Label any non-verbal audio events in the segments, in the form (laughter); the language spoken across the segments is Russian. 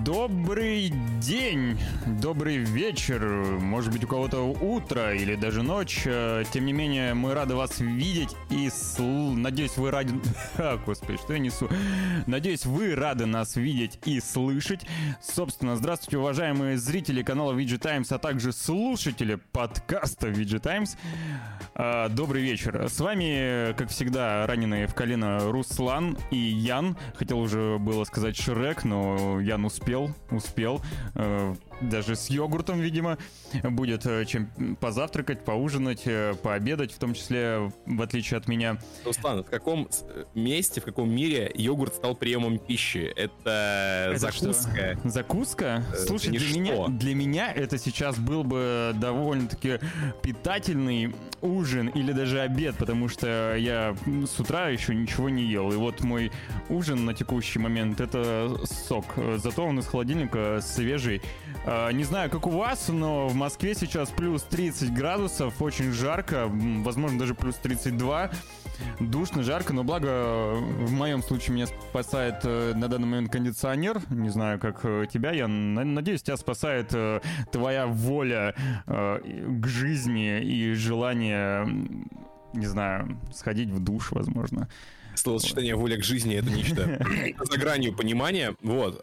Добрый день, добрый вечер, может быть у кого-то утро или даже ночь. Э, тем не менее, мы рады вас видеть и сл... надеюсь вы рады... (laughs) А, господи, что я несу? Надеюсь, вы рады нас видеть и слышать. Собственно, здравствуйте, уважаемые зрители канала VG Times, а также слушатели подкаста VG Times. Э, добрый вечер. С вами, как всегда, раненые в колено Руслан и Ян. Хотел уже было сказать Шрек, но Ян успел, успел. Э, даже с йогуртом, видимо, будет э, чем позавтракать, поужинать, э, пообедать, в том числе, в отличие от меня. Руслан, в каком месте, в каком мире йогурт стал приемом пищи? Это, это закуска. Что? Закуска? Это Слушай, для что? меня, для меня это сейчас был бы довольно-таки питательный ужин или даже обед, потому что я с утра еще ничего не ел. И вот мой ужин на текущий момент это сок. Зато он из холодильника свежий. А, не знаю, как у вас, но в Москве сейчас плюс 30 градусов, очень жарко, возможно, даже плюс 32 душно, жарко, но благо в моем случае меня спасает э, на данный момент кондиционер. Не знаю, как э, тебя, я надеюсь, тебя спасает э, твоя воля к жизни и желание, не знаю, сходить в душ, возможно. Словосочетание воля к жизни это нечто (laughs) за гранью понимания. Вот.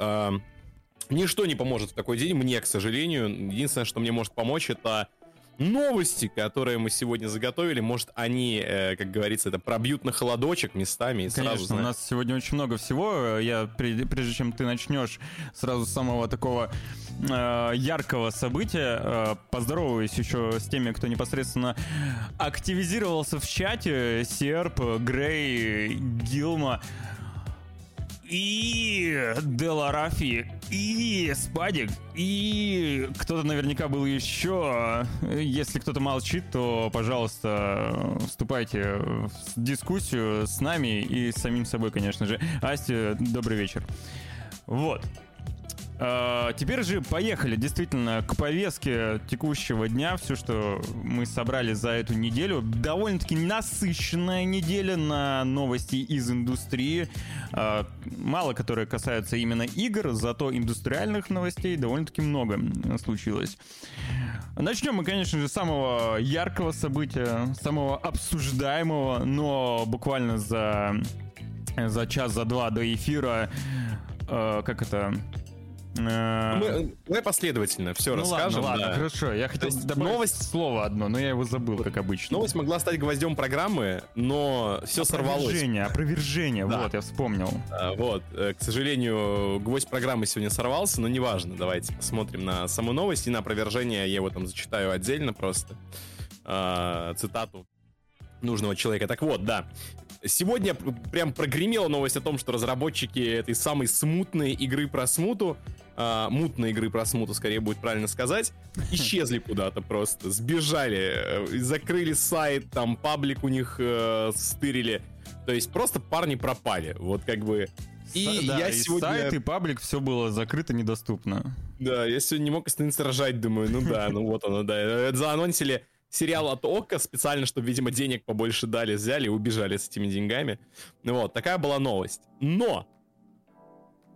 Ничто не поможет в такой день, мне, к сожалению. Единственное, что мне может помочь, это новости, которые мы сегодня заготовили. Может, они, э, как говорится, это пробьют на холодочек местами. И Конечно, сразу, у нас сегодня очень много всего. Я, прежде чем ты начнешь, сразу с самого такого э, яркого события, э, поздороваюсь еще с теми, кто непосредственно активизировался в чате. Серп, Грей, Гилма и Деларафи, и Спадик, и кто-то наверняка был еще. Если кто-то молчит, то, пожалуйста, вступайте в дискуссию с нами и с самим собой, конечно же. Асти, добрый вечер. Вот. А, теперь же поехали действительно к повестке текущего дня. Все, что мы собрали за эту неделю. Довольно-таки насыщенная неделя на новости из индустрии. А, мало которые касаются именно игр, зато индустриальных новостей довольно-таки много случилось. Начнем мы, конечно же, с самого яркого события, самого обсуждаемого, но буквально за, за час, за два до эфира, э, как это, Э, мы, давай последовательно все ну, расскажем. Ладно, ладно, да. хорошо. Я хотел добавить новость слово одно, но я его забыл, как обычно. Новость могла стать гвоздем программы, но все сорвалось. Опровержение, опровержение, да. вот, я вспомнил. А, вот, э, к сожалению, гвоздь программы сегодня сорвался, но неважно. Давайте посмотрим на саму новость и на опровержение. Я его там зачитаю отдельно просто. А, цитату нужного человека. Так вот, да. Сегодня прям прогремела новость о том, что разработчики этой самой смутной игры про смуту э, мутной игры про смуту, скорее будет правильно сказать, (laughs) исчезли куда-то просто, сбежали, э, закрыли сайт, там паблик у них э, стырили. То есть просто парни пропали. Вот как бы и да, я и сегодня... сайт, и паблик, все было закрыто, недоступно. Да, я сегодня не мог остановиться рожать, думаю, ну да, ну вот оно, да. Заанонсили сериал от Ока специально, чтобы, видимо, денег побольше дали, взяли и убежали с этими деньгами. Ну вот, такая была новость. Но!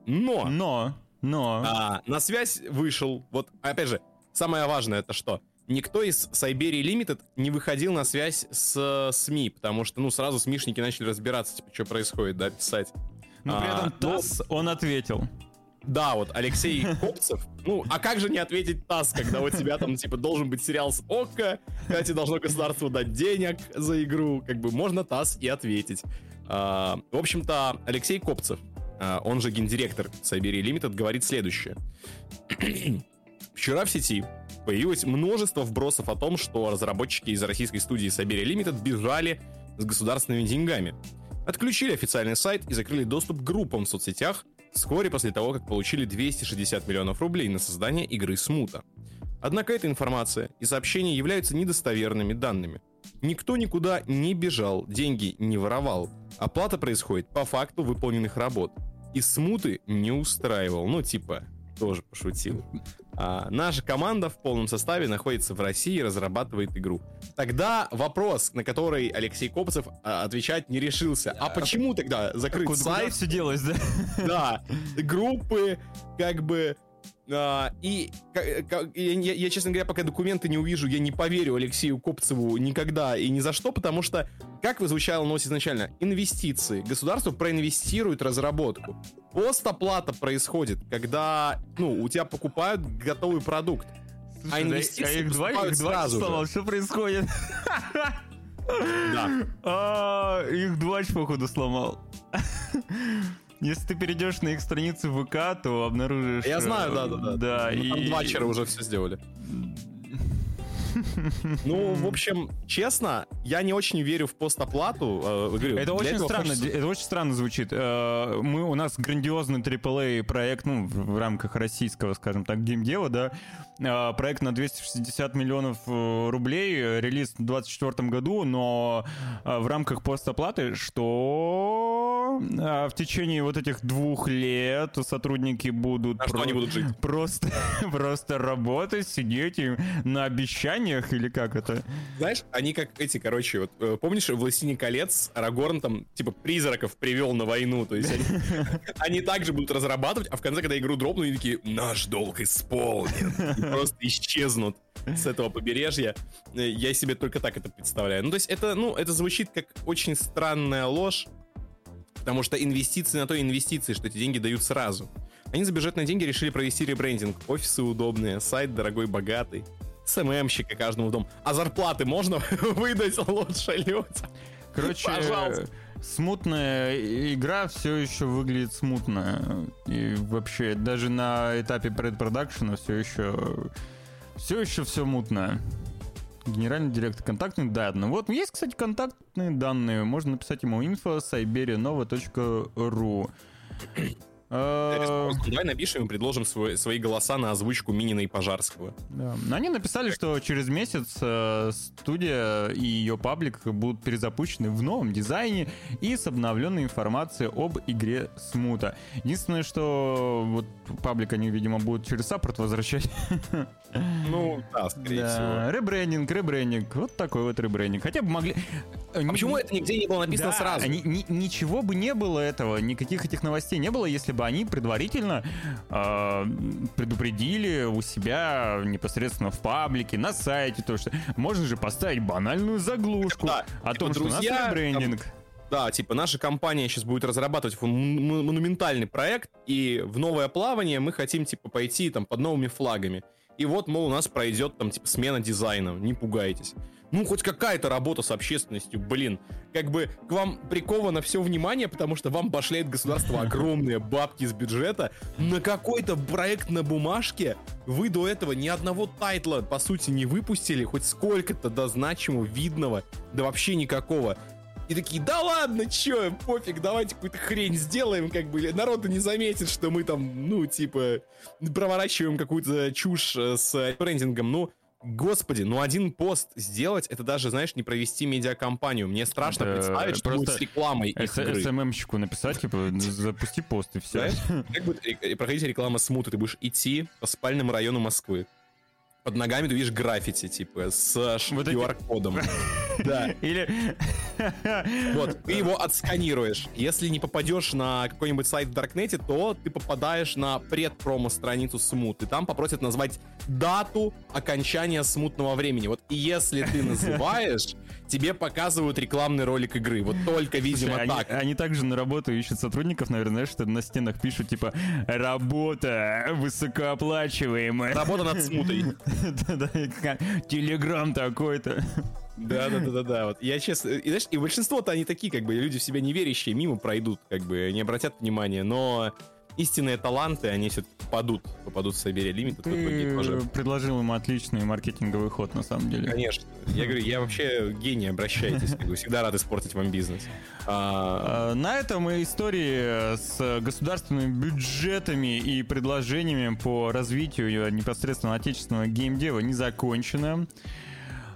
Но! Но! Но... А, на связь вышел, вот, опять же, самое важное это что? Никто из Siberia Limited не выходил на связь с СМИ, потому что, ну, сразу СМИшники начали разбираться, типа, что происходит, да, писать. Но при этом а, ТАСС, но... он ответил. Да, вот Алексей (laughs) Копцев. Ну, а как же не ответить ТАСС, когда у тебя там, типа, должен быть сериал с ОККО, когда тебе должно государство дать денег за игру, как бы можно ТАСС и ответить. А, в общем-то, Алексей Копцев а, он же гендиректор Siberia Limited, говорит следующее. (clears throat) Вчера в сети появилось множество вбросов о том, что разработчики из российской студии Siberia Limited бежали с государственными деньгами. Отключили официальный сайт и закрыли доступ к группам в соцсетях вскоре после того, как получили 260 миллионов рублей на создание игры Смута. Однако эта информация и сообщения являются недостоверными данными. Никто никуда не бежал, деньги не воровал. Оплата происходит по факту выполненных работ. И смуты не устраивал. Ну, типа, тоже пошутил. А, наша команда в полном составе находится в России и разрабатывает игру. Тогда вопрос, на который Алексей Копцев а, отвечать не решился. А почему тогда закрыть Куда, сайт? все делось, да? Да, группы, как бы а, и я, я- честно говоря, пока документы не увижу, я не поверю Алексею Копцеву никогда и ни за что, потому что, как вы звучало новость изначально, инвестиции. Государство проинвестирует разработку. Постоплата происходит, когда, ну, у тебя покупают готовый продукт. Слушай, да, инвестиции а их два, их два сразу сломал, что происходит? Да. (laughs) А, Их двач, походу, сломал. Если ты перейдешь на их страницу ВК, то обнаружишь... Я знаю, э, да-да-да. Да, Там и... два вчера уже все сделали. (laughs) Ну, в общем, честно, я не очень верю в постоплату. э, говорю, Это очень странно, хочется- это очень странно звучит. Э, Мы, у нас грандиозный AAA проект, ну, в рамках российского, скажем так, геймдева, да, проект на 260 миллионов рублей, релиз в 2024 году, но в рамках постоплаты, что в течение вот этих двух лет сотрудники будут... А что они будут жить? Просто, (laughs) просто работать, сидеть и на обещаниях, или как это? Знаешь, они как эти, короче, вот э, помнишь, в «Властелине колец» Арагорн там, типа, призраков привел на войну, то есть они, (laughs) они также будут разрабатывать, а в конце, когда игру дропнут, они такие, наш долг исполнен, и просто исчезнут с этого побережья. Э, Я себе только так это представляю. Ну, то есть это, ну, это звучит как очень странная ложь, потому что инвестиции на то инвестиции, что эти деньги дают сразу. Они за бюджетные деньги решили провести ребрендинг. Офисы удобные, сайт дорогой, богатый. СММщика каждому в дом. А зарплаты можно (laughs) выдать лучше людям? Короче, Пожалуйста. смутная игра все еще выглядит смутно. И вообще, даже на этапе предпродакшена все еще все еще все мутно. Генеральный директор контактных данных. Вот, есть, кстати, контактные данные. Можно написать ему info siberianova.ru Давай напишем и предложим свой- свои голоса на озвучку Минина и Пожарского. Да. Они написали, что через месяц э, студия и ее паблик будут перезапущены в новом дизайне и с обновленной информацией об игре Смута. Единственное, что вот паблик они, видимо, будут через саппорт возвращать. (laughs) Ну, да, скорее всего. Да, ребрендинг, ребрендинг. Вот такой вот ребрендинг. Хотя бы могли... А почему это нигде не было написано Да, сразу? ни- ни- ничего бы не было этого, никаких этих новостей не было, если бы они предварительно э, предупредили у себя непосредственно в паблике, на сайте, то что можно же поставить банальную заглушку Да, о типа, том, что у нас друзья, ребрендинг. Да, типа наша компания сейчас будет разрабатывать монументальный проект, и в новое плавание мы хотим типа пойти там под новыми флагами. И вот, мол, у нас пройдет там типа смена дизайна, не пугайтесь. Ну, хоть какая-то работа с общественностью, блин. Как бы к вам приковано все внимание, потому что вам башляет государство огромные бабки из бюджета. На какой-то проект на бумажке вы до этого ни одного тайтла, по сути, не выпустили, хоть сколько-то до значимого, видного, да вообще никакого. И такие, да ладно, чё, пофиг, давайте какую-то хрень сделаем, как бы, народ не заметит, что мы там, ну, типа, проворачиваем какую-то чушь э, с брендингом, ну, господи, ну один пост сделать, это даже, знаешь, не провести медиакомпанию. Мне страшно Это представить, что будет с рекламой их игры. СММщику написать, типа, запусти пост и все. Знаешь, как будет проходить реклама смута? Ты будешь идти по спальному району Москвы. Под ногами ты видишь граффити, типа, с Вот QR-кодом. (laughs) Да. Или... Вот, ты его отсканируешь. Если не попадешь на какой-нибудь сайт в Даркнете, то ты попадаешь на предпромо-страницу Смут, и там попросят назвать дату окончания смутного времени. Вот и если ты (laughs) называешь, тебе показывают рекламный ролик игры. Вот только, видимо, Слушай, они, так. они также на работу ищут сотрудников, наверное, знаешь, что на стенах пишут, типа, работа высокооплачиваемая. Работа над смутой. (laughs) (laughs) Телеграм такой-то. Да, да, да, да, да. Вот я честно. И знаешь, и большинство-то они такие, как бы, люди в себя не верящие, мимо пройдут, как бы, не обратят внимания. Но истинные таланты, они все-таки попадут, попадут в Сайберия Лимит, Ты предложил им отличный маркетинговый ход, на самом деле. Конечно. Я говорю, я вообще гений, обращайтесь. Всегда рад испортить вам бизнес. А, А, На этом истории с государственными бюджетами и предложениями по развитию непосредственно отечественного геймдева не закончена.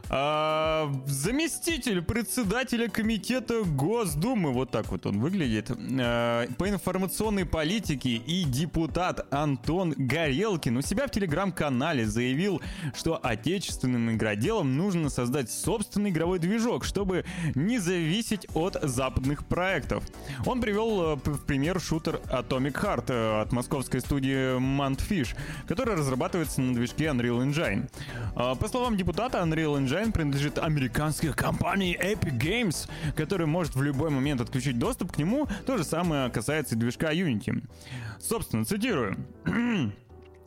А, заместитель председателя комитета Госдумы, вот так вот он выглядит, а, по информационной политике и депутат Антон Горелкин у себя в телеграм-канале заявил, что отечественным игроделам нужно создать собственный игровой движок, чтобы не зависеть от западных проектов. Он привел э, в пример шутер Atomic Heart э, от московской студии Mantfish, который разрабатывается на движке Unreal Engine. А, по словам депутата, Unreal Engine Engine принадлежит американской компании Epic Games, которая может в любой момент отключить доступ к нему. То же самое касается и движка Unity. Собственно, цитирую. (clears throat)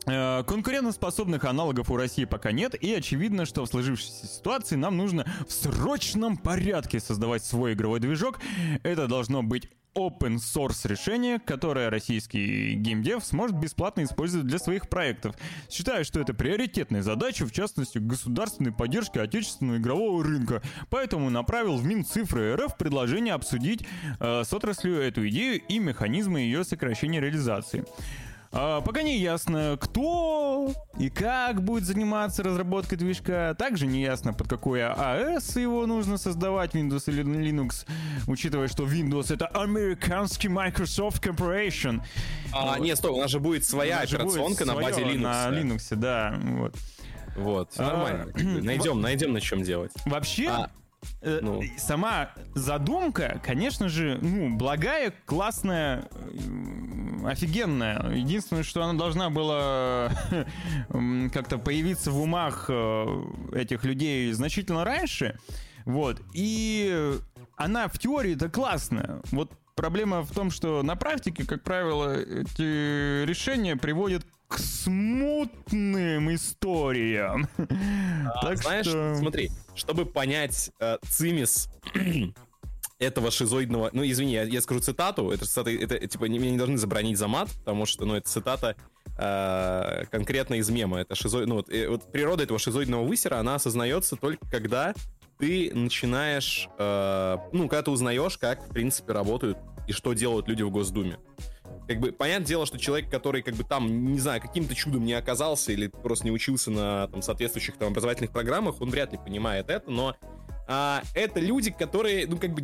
Э, конкурентоспособных аналогов у России пока нет, и очевидно, что в сложившейся ситуации нам нужно в срочном порядке создавать свой игровой движок. Это должно быть open source решение, которое российский геймдев сможет бесплатно использовать для своих проектов. Считаю, что это приоритетная задача, в частности, государственной поддержки отечественного игрового рынка. Поэтому направил в Минцифры РФ предложение обсудить э, с отраслью эту идею и механизмы ее сокращения реализации. А, пока не ясно, кто и как будет заниматься разработкой движка. Также не ясно, под какой АЭС его нужно создавать, Windows или Linux, учитывая, что Windows это американский Microsoft Corporation. А, вот. нет, стой, у нас же будет своя у операционка будет на базе Linux. На Linux, да. Вот. Вот, а, нормально. найдем, найдем на чем делать. Вообще, а, ну. Сама задумка, конечно же, ну, благая, классная, офигенная. Единственное, что она должна была (laughs) как-то появиться в умах э, этих людей значительно раньше. Вот. И она в теории это классная. Вот проблема в том, что на практике, как правило, эти решения приводят к смутным историям. (laughs) А, так знаешь, что... смотри, чтобы понять э, цимис (clears throat) этого шизоидного... Ну, извини, я, я скажу цитату. Это цитата, это, типа, не, меня не должны забронить за мат, потому что, ну, это цитата э, конкретно из мема. Это шизоид... Ну, вот, э, вот природа этого шизоидного высера, она осознается только когда ты начинаешь... Э, ну, когда ты узнаешь, как, в принципе, работают и что делают люди в Госдуме как бы, понятное дело, что человек, который, как бы, там, не знаю, каким-то чудом не оказался или просто не учился на там, соответствующих там образовательных программах, он вряд ли понимает это, но а, это люди, которые, ну, как бы,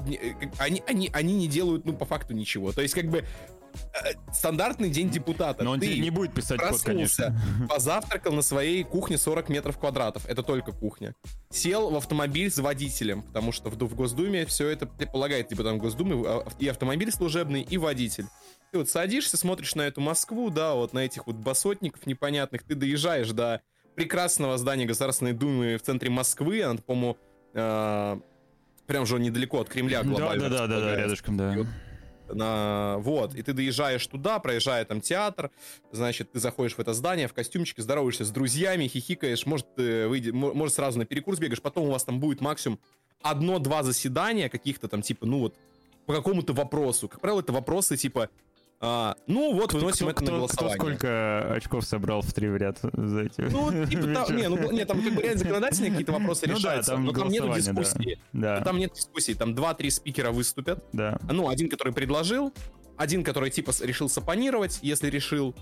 они, они, они не делают, ну, по факту ничего. То есть, как бы, э, стандартный день депутата. Но он Ты не будет писать код, конечно. (laughs) позавтракал на своей кухне 40 метров квадратов. Это только кухня. Сел в автомобиль с водителем, потому что в, в Госдуме все это предполагает, типа там Госдумы а, и автомобиль служебный, и водитель. Ты вот садишься, смотришь на эту Москву, да, вот на этих вот басотников непонятных, ты доезжаешь до прекрасного здания Государственной Думы в центре Москвы, она, по-моему, э, прям же недалеко от Кремля глобально. Да, да, да, да, рядышком, да. На, вот, и ты доезжаешь туда, проезжая там театр, значит, ты заходишь в это здание в костюмчике, здороваешься с друзьями, хихикаешь, может, ты выйди, может сразу на перекурс бегаешь, потом у вас там будет максимум одно-два заседания каких-то там, типа, ну вот, по какому-то вопросу. Как правило, это вопросы типа а, ну вот, выносим кто, это кто, на голосование. Кто сколько очков собрал в три в ряд за эти Ну, типа, там, не, ну, не, там как бы реально законодательные какие-то вопросы ну, решаются, да, там но там нет дискуссии. Да. Там нет дискуссии, там два-три спикера выступят. Да. Ну, один, который предложил, один, который типа решил сапонировать, если решил,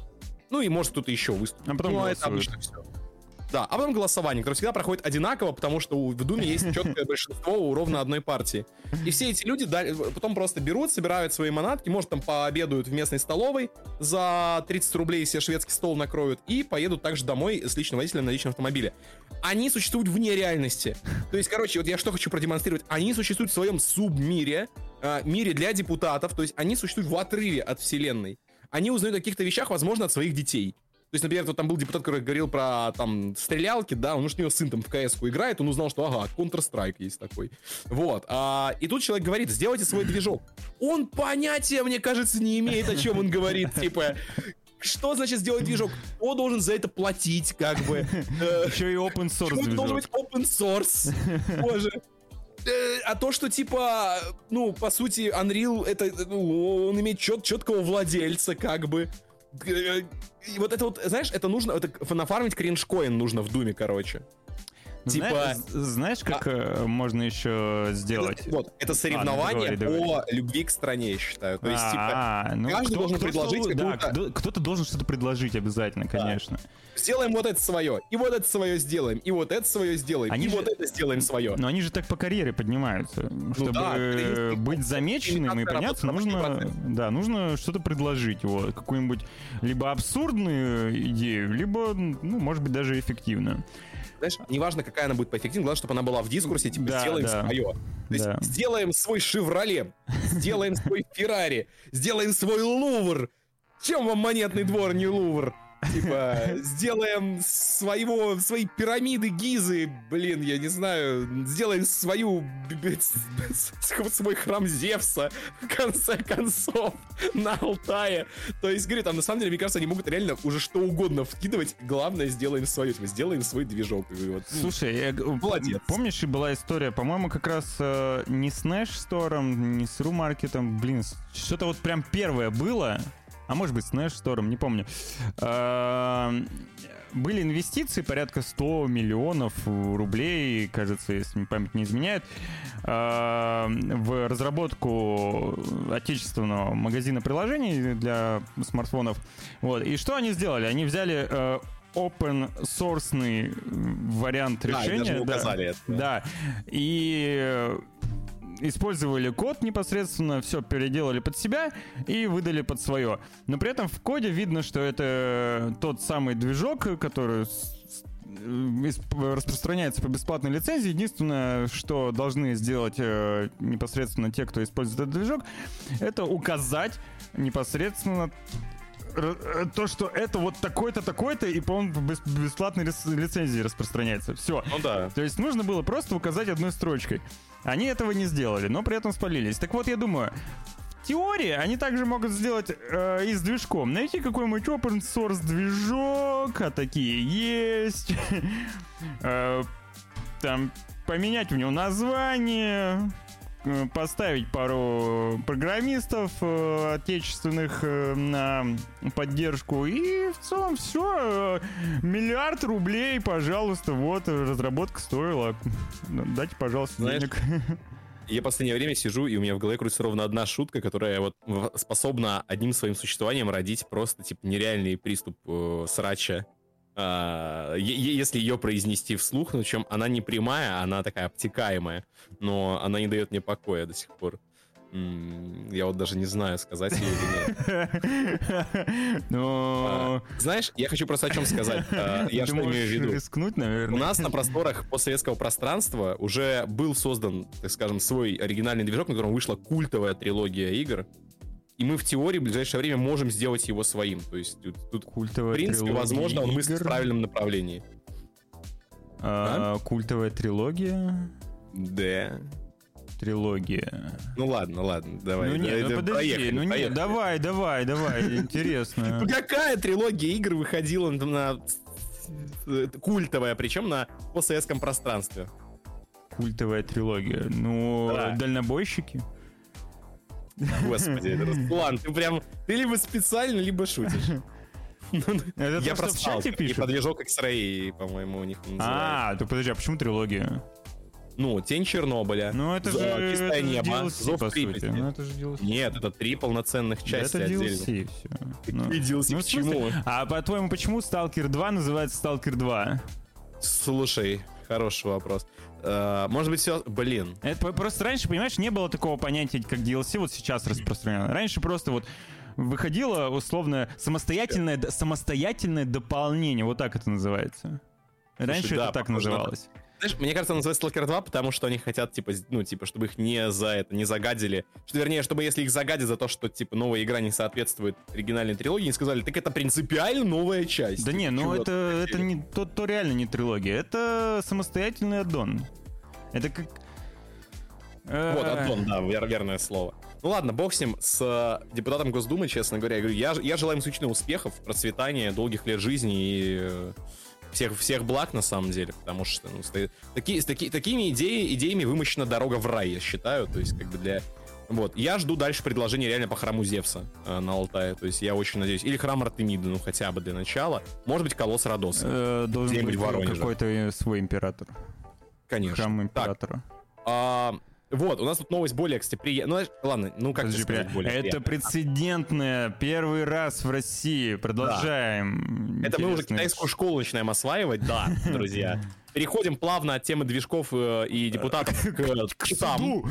ну и может кто-то еще выступить. А потом ну, это обычно все. Да, а потом голосование, которое всегда проходит одинаково, потому что в Думе есть четкое (laughs) большинство у ровно одной партии. И все эти люди потом просто берут, собирают свои манатки, может там пообедают в местной столовой за 30 рублей себе шведский стол накроют и поедут также домой с личным водителем на личном автомобиле. Они существуют вне реальности. То есть, короче, вот я что хочу продемонстрировать. Они существуют в своем субмире, э, мире для депутатов, то есть они существуют в отрыве от вселенной. Они узнают о каких-то вещах, возможно, от своих детей. То есть, например, вот там был депутат, который говорил про там стрелялки, да, он уж у него сын там в кс играет, он узнал, что ага, Counter-Strike есть такой. Вот. А, и тут человек говорит, сделайте свой движок. Он понятия, мне кажется, не имеет, о чем он говорит. (laughs) Типа, что значит сделать движок? Кто должен за это платить, как бы? Э, Еще и open source Почему должен быть open source? Боже. Э, а то, что типа, ну, по сути, Unreal, это, ну, он имеет чет, четкого владельца, как бы. Э, и вот это вот, знаешь, это нужно, это нафармить кринж-коин нужно в Думе, короче. Типа... Знаешь, как а... можно еще сделать? Это, вот, это соревнование а, ну, давай, по давай. любви к стране, я считаю. То есть, а, типа, ну, каждый кто, должен кто предложить что, какую-то... Да, кто-то должен что-то предложить обязательно, конечно. Да. Сделаем вот это свое, и вот это свое сделаем, и вот это свое сделаем, они и же... вот это сделаем свое. Но они же так по карьере поднимаются. Ну, Чтобы да, быть замеченным и подняться, нужно, да, нужно что-то предложить. Вот, какую-нибудь либо абсурдную идею, либо, ну, может быть, даже эффективную знаешь, неважно, какая она будет по эффективности, главное, чтобы она была в дискурсе, типа, да, сделаем да. свое. То есть, да. сделаем свой Шевроле, сделаем свой Феррари, сделаем свой Лувр. Чем вам монетный двор, не Лувр? Типа, (laughs) сделаем своего, свои пирамиды Гизы, блин, я не знаю, сделаем свою, (laughs) свой храм Зевса, в конце концов, (laughs) на Алтае. То есть, говорю, там, на самом деле, мне кажется, они могут реально уже что угодно вкидывать, главное, сделаем свое, типа, сделаем свой движок. вот, ну, Слушай, я, молодец. Помнишь, и была история, по-моему, как раз э, не с Nash Store, не с Румаркетом, блин, что-то вот прям первое было, а может быть с Store, не помню. А, были инвестиции порядка 100 миллионов рублей, кажется, если память не изменяет, а, в разработку отечественного магазина приложений для смартфонов. Вот. И что они сделали? Они взяли э, open source вариант да, решения. И да, это. Да. И использовали код непосредственно, все переделали под себя и выдали под свое. Но при этом в коде видно, что это тот самый движок, который распространяется по бесплатной лицензии. Единственное, что должны сделать э, непосредственно те, кто использует этот движок, это указать непосредственно э, то, что это вот такой-то, такой-то, и, по-моему, без, бесплатной лицензии распространяется. Все. Ну да. То есть нужно было просто указать одной строчкой. Они этого не сделали, но при этом спалились. Так вот, я думаю, в теории они также могут сделать э, и с движком. Найти какой-нибудь open source движок, а такие есть. (laughs) э, там поменять в него название, Э, поставить пару программистов э, отечественных э, на поддержку. И в целом все. Миллиард рублей, пожалуйста, вот, разработка стоила. Дайте, пожалуйста, Знаешь, денег. (laughs) Я в последнее время сижу, и у меня в голове крутится ровно одна шутка, которая вот способна одним своим существованием родить просто, типа, нереальный приступ э, срача если ее произнести вслух, ну чем она не прямая, она такая обтекаемая, но она не дает мне покоя до сих пор. Я вот даже не знаю, сказать ее или нет. (laughs) Но... А, знаешь, я хочу просто о чем сказать. А, я что имею в виду? рискнуть, наверное. У нас на просторах постсоветского пространства уже был создан, так скажем, свой оригинальный движок, на котором вышла культовая трилогия игр. И мы в теории в ближайшее время можем сделать его своим. То есть тут, тут Культовая в принципе, возможно, он мыслит в правильном направлении. А, Культовая трилогия? Да. Трилогия. Ну ладно, ладно, давай. Ну нет, ну подожди, поехали, ну поехали. нет, давай, давай, давай, (laughs) интересно. Ну какая трилогия игр выходила на культовая, причем на постсоветском пространстве? Культовая трилогия. Ну, дальнобойщики. Господи, Руслан, ты прям... Ты либо специально, либо шутишь. Это Я чате И подвижок X-Ray, по-моему, у них А, ты подожди, а почему трилогия? Ну, Тень Чернобыля. Ну, это же Чистое небо, Зов по сути. Ну, это же DLC. Нет, это три полноценных части это DLC, отдельно. все. Ну, DLC ну, к чему? А по-твоему, почему Stalker 2 называется Stalker 2? Слушай, хороший вопрос. Uh, может быть, все... Блин. Это просто раньше, понимаешь, не было такого понятия, как DLC, вот сейчас распространено. Раньше просто вот выходило условно самостоятельное, самостоятельное дополнение, вот так это называется. Раньше Слушай, это да, так называлось. На... Знаешь, мне кажется, называется Stalker 2, потому что они хотят, типа, ну, типа, чтобы их не за это, не загадили. Что, вернее, чтобы если их загадят за то, что, типа, новая игра не соответствует оригинальной трилогии, не сказали, так это принципиально новая часть. Да не, ну это, это не, то, то реально не трилогия, это самостоятельный аддон. Это как... Вот, аддон, да, вер, верное слово. Ну ладно, бог с ним, с э, депутатом Госдумы, честно говоря, я говорю, я, я желаю им исключительно успехов, процветания, долгих лет жизни и э, всех, всех благ на самом деле, потому что ну, с таки, такими идеи, идеями вымощена дорога в рай, я считаю. То есть, как бы для Вот, я жду дальше предложения реально по храму Зевса э, на Алтае. То есть я очень надеюсь. Или храм Артемиды, ну хотя бы для начала. Может быть, колосс Родоса. Э, должен быть какой-то свой император. Конечно. Храм Так, императора. а, вот, у нас тут новость более, кстати, приятная. Ну, ладно, ну как Подожди, сказать, более это приятная? прецедентное. Первый раз в России. Продолжаем. Это мы уже китайскую школу начинаем осваивать, да, друзья. Переходим плавно от темы движков э, и депутатов к, к судам.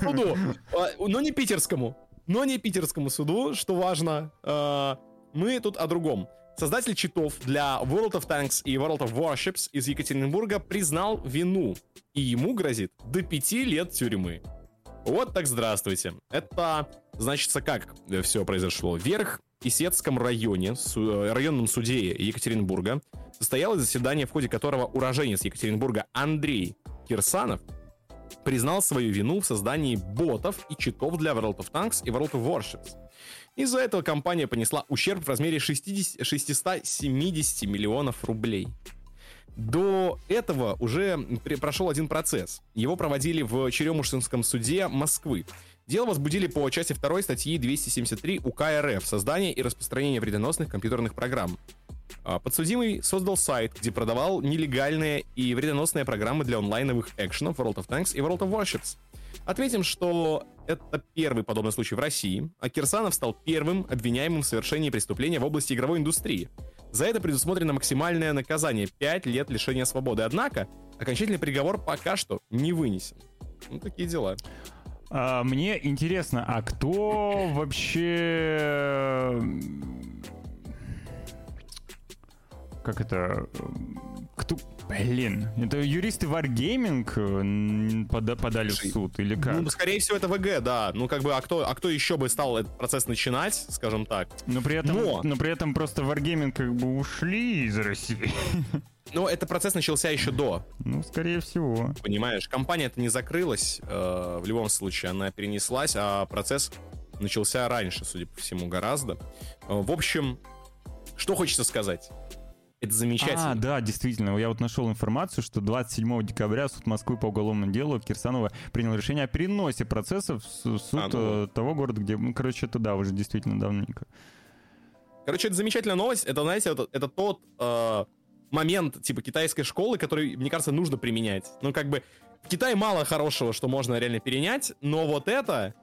суду, А, но не питерскому, но не питерскому суду, что важно. Э, Мы тут о другом. Создатель читов для World of Tanks и World of Warships из Екатеринбурга признал вину, и ему грозит до пяти лет тюрьмы. Вот так здравствуйте. Это, значится, как все произошло. Вверх Исетском районе, э, районном суде Екатеринбурга, состоялось заседание, в ходе которого уроженец Екатеринбурга Андрей Кирсанов признал свою вину в создании ботов и читов для World of Tanks и World of Warships. Из-за этого компания понесла ущерб в размере 60 670 миллионов рублей. До этого уже прошел один процесс. Его проводили в Черемушинском суде Москвы. Дело возбудили по части 2 статьи 273 УК РФ «Создание и распространение вредоносных компьютерных программ». А, Подсудимый создал сайт, где продавал нелегальные и вредоносные программы для онлайновых экшенов World of Tanks и World of Warships. Отметим, что это первый подобный случай в России, а Кирсанов стал первым обвиняемым в совершении преступления в области игровой индустрии. За это предусмотрено максимальное наказание 5 лет лишения свободы. Однако, окончательный приговор пока что не вынесен. Ну, такие дела. А, мне интересно, а кто вообще... Как это... Кто... Блин, это юристы Wargaming э, пода- подали в Слушай, суд или как? Ну, скорее всего, это ВГ, да. Ну, как бы, а кто, а кто еще бы стал этот процесс начинать, скажем так? Но при этом, Но- но при этом просто Wargaming как бы ушли из России. (laughs) Ну, этот процесс начался еще до, Ну, скорее всего. понимаешь? Компания это не закрылась, э, в любом случае, она перенеслась, а процесс начался раньше, судя по всему, гораздо. Э, в общем, что хочется сказать? Это замечательно. А, да, действительно. Я вот нашел информацию, что 27 декабря суд Москвы по уголовному делу Кирсанова принял решение о переносе процесса в су- суд А, ну э, того города, где... Ну, короче, это да, уже действительно давненько. Короче, это замечательная новость. Это, знаете, это, это тот э, момент, типа, китайской школы, который, мне кажется, нужно применять. Ну, как бы, в Китае мало хорошего, что можно реально перенять, но вот это,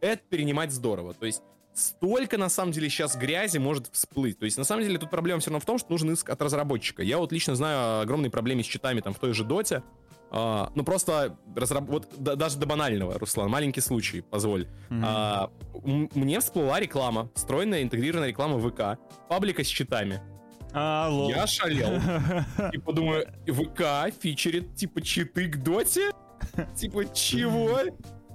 это перенимать здорово. То есть, столько, на самом деле, сейчас грязи может всплыть. То есть, на самом деле, тут проблема все равно в том, что нужен иск от разработчика. Я вот лично знаю о огромной проблеме с читами там в той же Доте. А, ну, просто разраб... вот да- даже до банального, Руслан, маленький случай, позволь. Мгм. А, мне всплыла реклама, встроенная интегрированная реклама ВК, паблика с читами. А, лол. Я шалел. (laughs) Типа думаю, ВК фичерит типа читы к доте? Типа чего?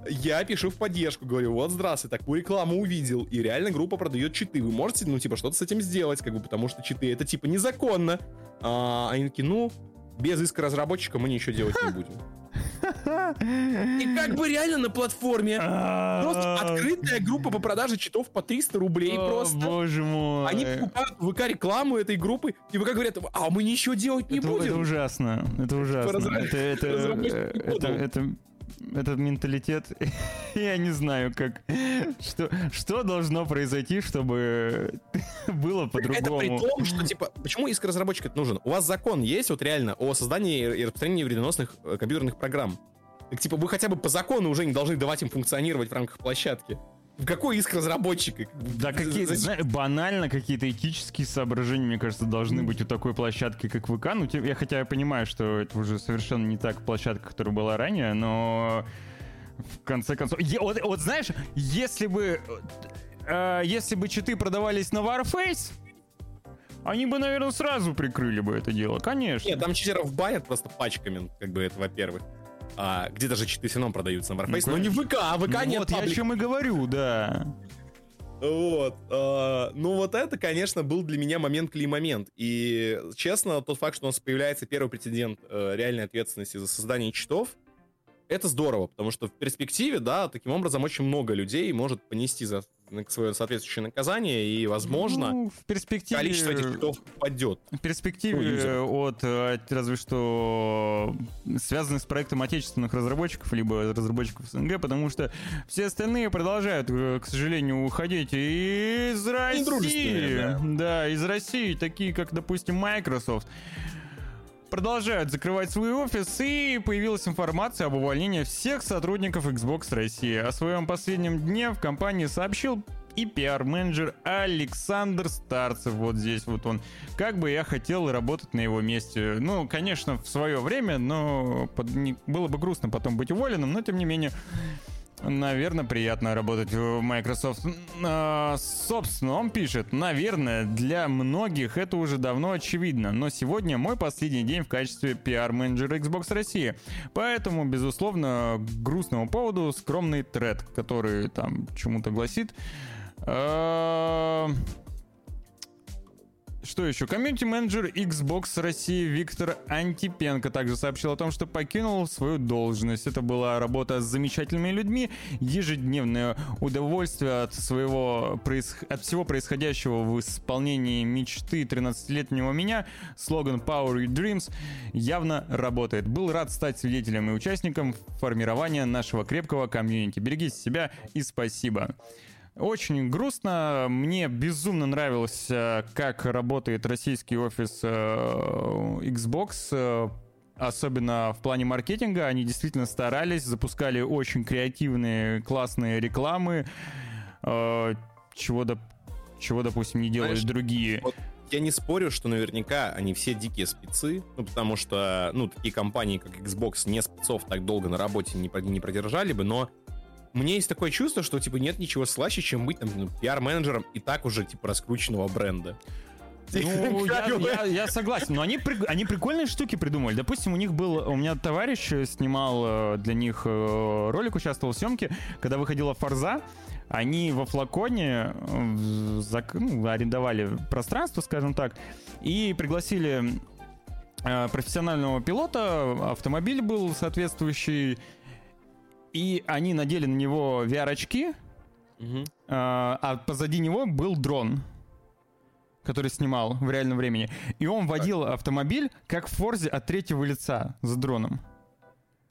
Я пишу в поддержку, говорю, вот здравствуй, такую рекламу увидел, и реально группа продает читы, вы можете, ну, типа, что-то с этим сделать, как бы, потому что читы это, типа, незаконно. А, они такие, ну, без иска разработчика мы ничего делать не будем. (laughs) И как бы реально на платформе просто открытая группа по продаже читов по 300 рублей просто. Боже мой. Они покупают в ВК рекламу этой группы, и ВК говорят, а мы ничего делать не будем. это ужасно. Это ужасно. Это, это, это, этот менталитет, (laughs) я не знаю, как что, что должно произойти, чтобы (laughs) было Это при по-другому. том, что, типа, почему иск разработчика это нужен? У вас закон есть вот реально о создании и распространении вредоносных э, компьютерных программ. Так, типа, вы хотя бы по закону уже не должны давать им функционировать в рамках площадки. В какой иск разработчика? Да, какие, знаешь, банально какие-то этические соображения, мне кажется, должны быть у такой площадки, как ВК. Ну, я хотя я понимаю, что это уже совершенно не так площадка, которая была ранее, но в конце концов... Е- вот, вот знаешь, если бы... э, если бы читы продавались на Warface, они бы, наверное, сразу прикрыли бы это дело, конечно. Нет, там читеров банят просто пачками, как бы это, во-первых. А, где даже читы все равно продаются на Warface, Ну, но не в ВК, а ВК Ну нет вот я о чем и говорю, да. Вот. э, ну, вот это, конечно, был для меня момент клей-момент. И, честно, тот факт, что у нас появляется первый прецедент э, реальной ответственности за создание читов, это здорово, потому что в перспективе, да, таким образом очень много людей может понести за свое соответствующее наказание, и, возможно, ну, в перспективе... количество этих китов падет. В перспективе от, от, разве что, связанных с проектом отечественных разработчиков, либо разработчиков СНГ, потому что все остальные продолжают, э, к сожалению, уходить из России. Да. да, из России, такие как, допустим, Microsoft продолжают закрывать свой офис, и появилась информация об увольнении всех сотрудников Xbox России. О своем последнем дне в компании сообщил и пиар-менеджер Александр Старцев. Вот здесь вот он. Как бы я хотел работать на его месте. Ну, конечно, в свое время, но под... было бы грустно потом быть уволенным, но тем не менее Наверное, приятно работать в Microsoft. А, собственно, он пишет, наверное, для многих это уже давно очевидно, но сегодня мой последний день в качестве пиар-менеджера Xbox России. Поэтому, безусловно, грустному поводу скромный тред, который там чему-то гласит. Что еще? Комьюнити-менеджер Xbox России Виктор Антипенко также сообщил о том, что покинул свою должность. Это была работа с замечательными людьми, ежедневное удовольствие от своего от всего происходящего в исполнении мечты 13-летнего меня. Слоган Power Your Dreams явно работает. Был рад стать свидетелем и участником формирования нашего крепкого комьюнити. Берегите себя и спасибо. Очень грустно. Мне безумно нравилось, э, как работает российский офис э, Xbox э, особенно в плане маркетинга, они действительно старались, запускали очень креативные, классные рекламы, чего, доп, чего допустим, не делают Знаешь, другие. Вот я не спорю, что наверняка они все дикие спецы, ну, потому что, ну, такие компании, как Xbox, не спецов так долго на работе не, не продержали бы, но мне есть такое чувство, что, типа, нет ничего слаще, чем быть, там, ну, пиар-менеджером и так уже, типа, раскрученного бренда. Ну, (laughs) я, я, я согласен, но они, они прикольные штуки придумали. Допустим, у них был, у меня товарищ снимал э, для них э, ролик, участвовал в съемке, когда выходила Форза, они во флаконе э, зак, ну, арендовали пространство, скажем так, и пригласили профессионального пилота, автомобиль был соответствующий, и они надели на него VR-очки, угу. а, а позади него был дрон который снимал в реальном времени. И он водил автомобиль, как в Форзе, от третьего лица с дроном.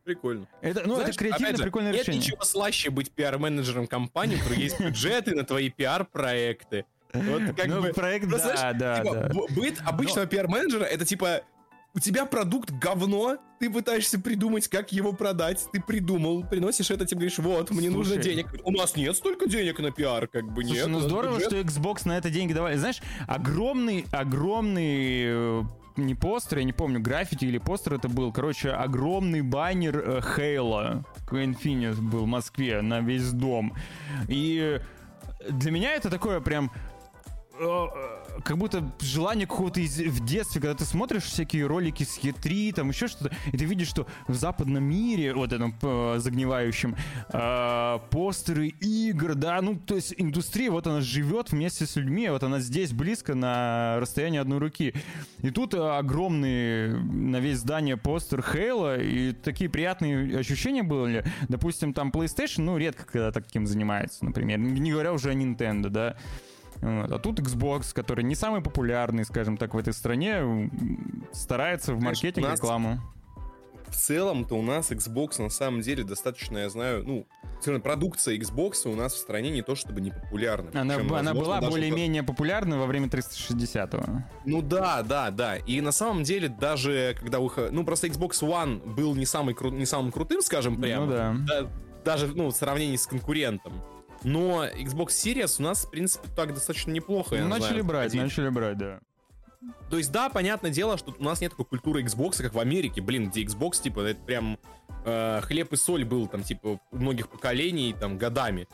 Прикольно. Это, ну, Знаешь, это креативно, же, прикольное нет решение. Нет ничего слаще быть пиар-менеджером компании, у которой есть (laughs) бюджеты на твои пиар-проекты. Вот как ну, бы... проект, да, знаешь, да, типа, да. Быт обычного Но... пиар-менеджера — это типа у тебя продукт говно, ты пытаешься придумать, как его продать, ты придумал, приносишь это, тебе говоришь, вот, мне Слушай, нужно денег. У нас нет столько денег на пиар, как бы Слушай, нет. ну здорово, бюджет. что Xbox на это деньги давали. Знаешь, огромный, огромный э, не постер, я не помню, граффити или постер это был. Короче, огромный баннер Хейла э, Infinite был в Москве на весь дом. И для меня это такое прям Э, как будто желание какого-то из, в детстве, когда ты смотришь всякие ролики с Е3, там еще что-то, и ты видишь, что в западном мире, вот этом э, загнивающем, э, постеры игр, да, ну, то есть индустрия, вот она живет вместе с людьми, вот она здесь близко на расстоянии одной руки. И тут огромный на весь здание постер Хейла, и такие приятные ощущения были. Допустим, там PlayStation, ну, редко когда таким занимается, например. Не говоря уже о Nintendo, да. Вот. А тут Xbox, который не самый популярный, скажем так, в этой стране, старается в маркетинг, нас... рекламу. В целом-то у нас Xbox на самом деле достаточно, я знаю, ну, продукция Xbox у нас в стране не то чтобы не популярна. Она, Причем, она была более-менее популярна во время 360-го. Ну да, да, да. И на самом деле даже когда выход... Ну просто Xbox One был не, самый кру... не самым крутым, скажем прямо. Ну да. да даже ну, в сравнении с конкурентом. Но Xbox Series у нас, в принципе, так достаточно неплохо. Ну, начали знаю, брать, ходить. начали брать, да. То есть, да, понятное дело, что у нас нет такой культуры Xbox, как в Америке. Блин, где Xbox, типа, это прям э, хлеб и соль был, там, типа, у многих поколений, там, годами.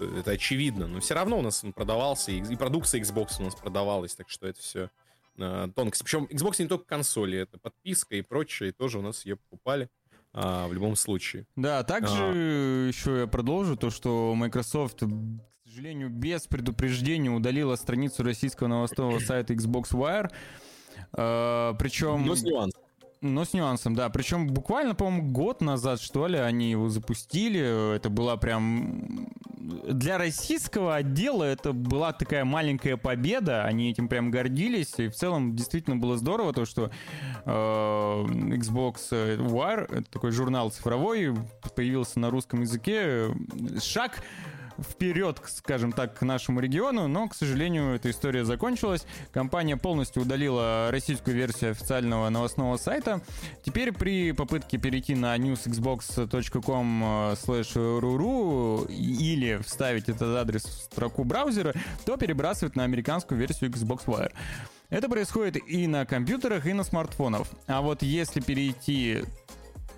Это очевидно. Но все равно у нас он продавался, и, и продукция Xbox у нас продавалась, так что это все э, тонкости. Причем Xbox не только консоли, это подписка и прочее, и тоже у нас ее покупали а, в любом случае. Да, также а. еще я продолжу то, что Microsoft, к сожалению, без предупреждения удалила страницу российского новостного (coughs) сайта Xbox Wire. А, причем... Но с нюансом. Но с нюансом, да. Причем буквально, по-моему, год назад, что ли, они его запустили. Это была прям... Для российского отдела это была такая маленькая победа. Они этим прям гордились. И в целом действительно было здорово то, что э, Xbox Wire, такой журнал цифровой, появился на русском языке. Шаг вперед, скажем так, к нашему региону, но, к сожалению, эта история закончилась. Компания полностью удалила российскую версию официального новостного сайта. Теперь при попытке перейти на newsxbox.com ruru или вставить этот адрес в строку браузера, то перебрасывает на американскую версию Xbox Wire. Это происходит и на компьютерах, и на смартфонах. А вот если перейти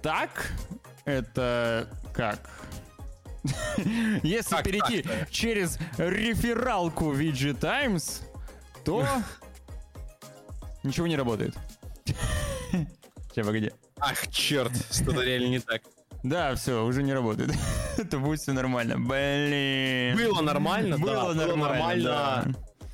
так, это как? (laughs) Если перейти так через рефералку VG Times, то (laughs) ничего не работает. (laughs) Сейчас, погоди. Ах, черт, что-то реально не так. Да, все, уже не работает. Это будет все нормально. Блин. Было нормально, было да. Нормально, было нормально. Да.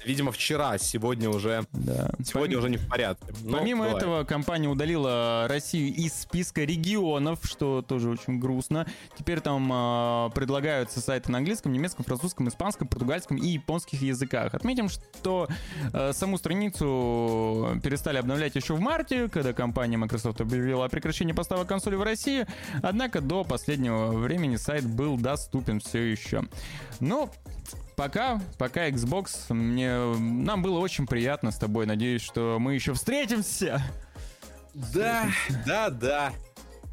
Видимо, вчера, сегодня уже, да. сегодня Помимо... уже не в порядке. Но Помимо бывает. этого, компания удалила Россию из списка регионов, что тоже очень грустно. Теперь там э, предлагаются сайты на английском, немецком, французском, испанском, португальском и японских языках. Отметим, что э, саму страницу перестали обновлять еще в марте, когда компания Microsoft объявила о прекращении поставок консоли в России. Однако до последнего времени сайт был доступен все еще. Но пока, пока Xbox, мне, нам было очень приятно с тобой. Надеюсь, что мы еще встретимся. Да, да, да.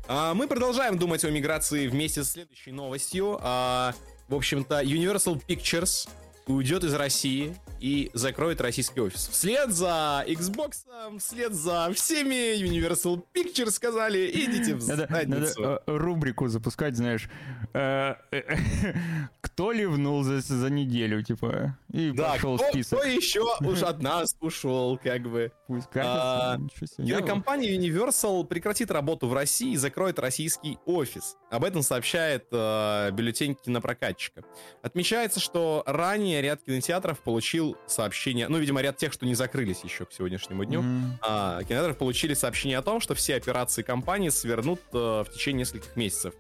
А, мы продолжаем думать о миграции вместе с следующей новостью. А, в общем-то, Universal Pictures уйдет из России и закроет российский офис. Вслед за Xbox, вслед за всеми Universal Pictures сказали, идите в надо, задницу. Надо э, рубрику запускать, знаешь, э, э, (laughs) кто ливнул за, за неделю, типа, и да, пошел кто, список. кто еще (laughs) уж от нас ушел, как бы. Пусть а, Кинокомпания Universal прекратит работу в России и закроет российский офис. Об этом сообщает э, бюллетень кинопрокатчика. Отмечается, что ранее ряд кинотеатров получил сообщение, ну, видимо, ряд тех, что не закрылись еще к сегодняшнему дню, mm-hmm. а, кинотеатров получили сообщение о том, что все операции компании свернут э, в течение нескольких месяцев.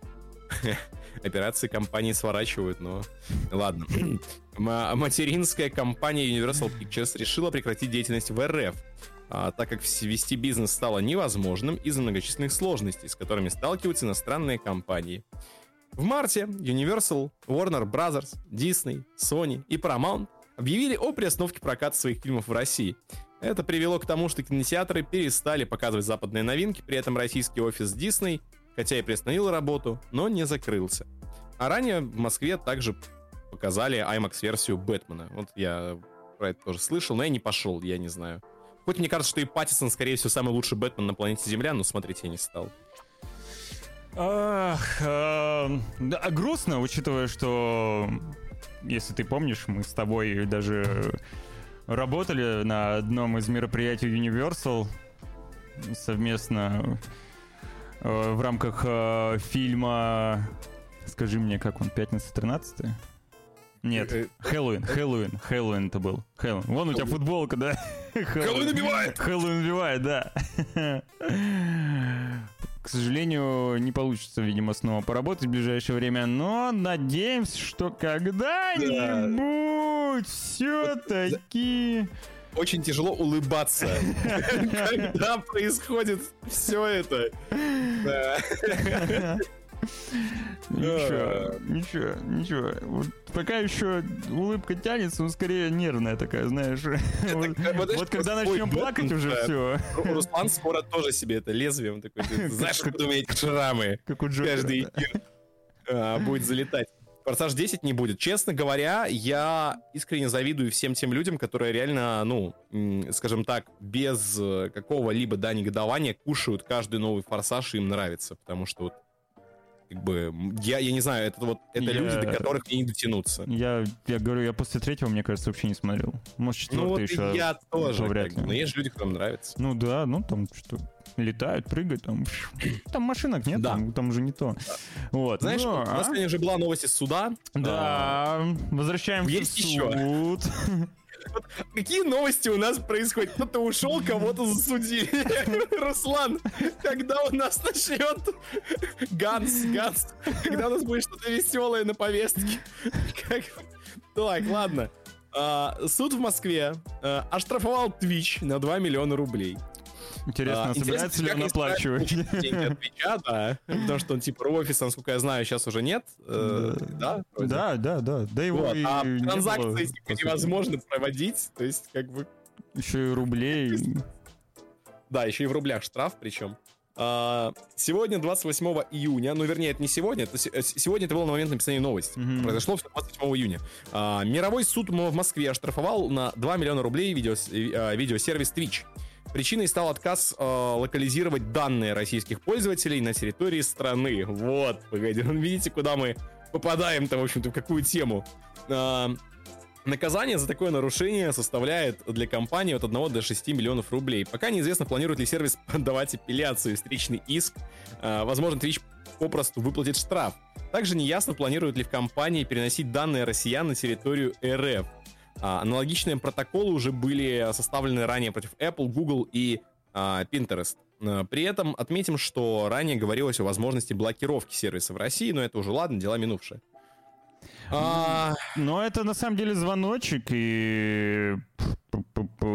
(laughs) Операции компании сворачивают, но ладно. (clears throat) Материнская компания Universal Pictures решила прекратить деятельность в РФ, а, так как вести бизнес стало невозможным из-за многочисленных сложностей, с которыми сталкиваются иностранные компании. В марте Universal, Warner Bros., Disney, Sony и Paramount объявили о приостановке проката своих фильмов в России. Это привело к тому, что кинотеатры перестали показывать западные новинки, при этом российский офис Disney, хотя и приостановил работу, но не закрылся. А ранее в Москве также показали IMAX-версию Бэтмена. Вот я про это тоже слышал, но я не пошел, я не знаю. Хоть мне кажется, что и Паттисон, скорее всего, самый лучший Бэтмен на планете Земля, но смотреть я не стал. Ах, э, грустно, учитывая, что, если ты помнишь, мы с тобой даже работали на одном из мероприятий Universal совместно в рамках э, фильма, скажи мне, как он, «Пятница 13 нет, э, Хэллоуин, Хэллоуин, Хэллоуин это был. Хэллоуин. Вон у тебя футболка, да? Хэллоуин убивает! Хэллоуин убивает, да. К сожалению, не получится, видимо, снова поработать в ближайшее время, но надеемся, что когда-нибудь да. все-таки... Очень тяжело улыбаться, (laughs) когда происходит все это. Ничего, ничего, ничего. Вот пока еще улыбка тянется, но скорее нервная такая, знаешь. (laughs) Вот когда начнем плакать уже все. Руслан скоро тоже себе это лезвием такой, (laughs) знаешь, как у меня эти шрамы. Как у. Каждый а, будет залетать. Форсаж 10 не будет. Честно говоря, я искренне завидую всем тем людям, которые реально, ну, скажем так, без э, какого-либо, да, негодования кушают каждый новый форсаж и им нравится. Потому что вот как бы, я, я не знаю, это вот, это я... люди, до которых мне не дотянуться. Я, я говорю, я после третьего, мне кажется, вообще не смотрел. Может, четвертый ну, вот еще. я тоже, вряд ли. Но есть же люди, которым нравится. Ну да, ну там что летают, прыгают, там, (sniffs) там машинок нет, да. там, там уже не то. Да. Вот. Знаешь, ну, у нас а? сегодня же была новость из суда. Да, а, возвращаемся есть в суд. Еще. (laughs) Вот какие новости у нас происходят? Кто-то ушел, кого-то засудили. (laughs) Руслан, когда у нас начнет Ганс, Ганс, когда у нас будет что-то веселое на повестке? Как... Так, ладно. А, суд в Москве а, оштрафовал Twitch на 2 миллиона рублей. Интересно, а, собирается ли он оплачивать? Деньги от Твича, да. Потому что он типа офиса, насколько я знаю, сейчас уже нет. Э, да, да, да, да. Да его вот. А транзакции типа невозможно проводить. То есть, как бы. Еще и рублей. Да, еще и в рублях штраф причем. А, сегодня, 28 июня, ну, вернее, это не сегодня, это, сегодня это было на момент написания новости. Mm-hmm. Произошло все 28 июня. А, мировой суд в Москве оштрафовал на 2 миллиона рублей видео, э, видеосервис Twitch. Причиной стал отказ э, локализировать данные российских пользователей на территории страны. Вот, погоди, ну, видите, куда мы попадаем-то, в общем-то, в какую тему. Э, Наказание за такое нарушение составляет для компании от 1 до 6 миллионов рублей. Пока неизвестно, планирует ли сервис подавать апелляцию, встречный иск. А, возможно, Twitch попросту выплатит штраф. Также неясно, планирует ли в компании переносить данные россиян на территорию РФ. А, аналогичные протоколы уже были составлены ранее против Apple, Google и а, Pinterest. При этом отметим, что ранее говорилось о возможности блокировки сервиса в России, но это уже ладно, дела минувшие. А... Но это на самом деле звоночек, и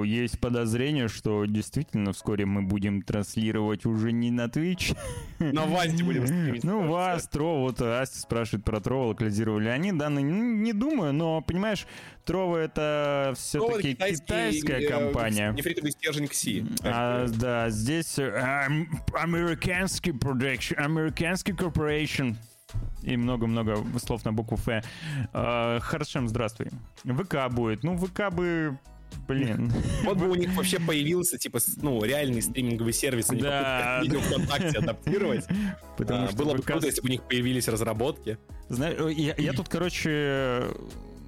есть подозрение, что действительно вскоре мы будем транслировать уже не на Twitch. На Васте будем (laughs) стримить. Ну, Вас, Тро, вот Асти спрашивает про Трова, локализировали они данные. Не думаю, но, понимаешь, Трова это все-таки китайская э, компания. Нефритовый стержень КСИ. А, да, здесь э, американский продакшн, американский корпорация и много-много слов на букву Ф. Э, Харшем, здравствуй. ВК будет. Ну, ВК бы Блин. Вот бы у них вообще появился, типа, ну, реальный стриминговый сервис, а не да. видео ВКонтакте адаптировать. (laughs) Потому а, что было бы круто, если бы у них появились разработки. Знаешь, я, я тут, короче,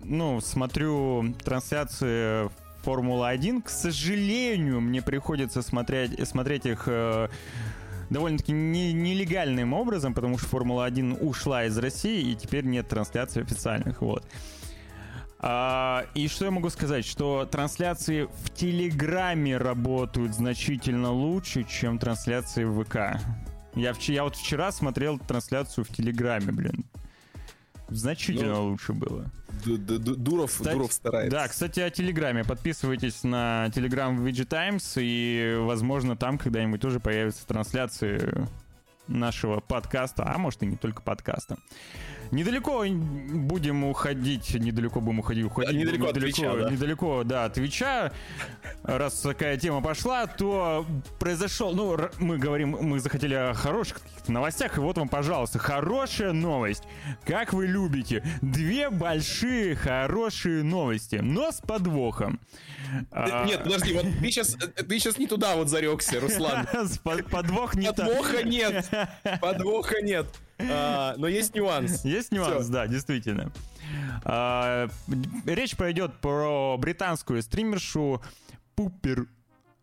ну, смотрю трансляции Формула-1. К сожалению, мне приходится смотреть, смотреть их э, довольно-таки не, нелегальным образом, потому что Формула-1 ушла из России, и теперь нет трансляций официальных, вот. А, и что я могу сказать? Что трансляции в Телеграме работают значительно лучше, чем трансляции в ВК. Я, я вот вчера смотрел трансляцию в Телеграме, блин. Значительно ну, лучше было. Дуров, кстати, Дуров старается. Да, кстати, о Телеграме. Подписывайтесь на Телеграм VG Times, и, возможно, там когда-нибудь тоже появятся трансляции нашего подкаста, а может и не только подкаста. Недалеко будем уходить, недалеко будем уходить, уходить. Да, недалеко, недалеко, от Твича, да. недалеко, да, от Твича. Раз такая тема пошла, то произошел, ну, мы говорим, мы захотели о хороших новостях, и вот вам, пожалуйста, хорошая новость. Как вы любите, две большие хорошие новости, но с подвохом. А, нет, подожди, вот ты сейчас, ты сейчас не туда вот зарекся, Руслан. (laughs) Подвох не Подвоха нет, подвоха нет. А, но есть нюанс. (laughs) Есть нюанс, да, действительно. А, речь пойдет про британскую стримершу Пупер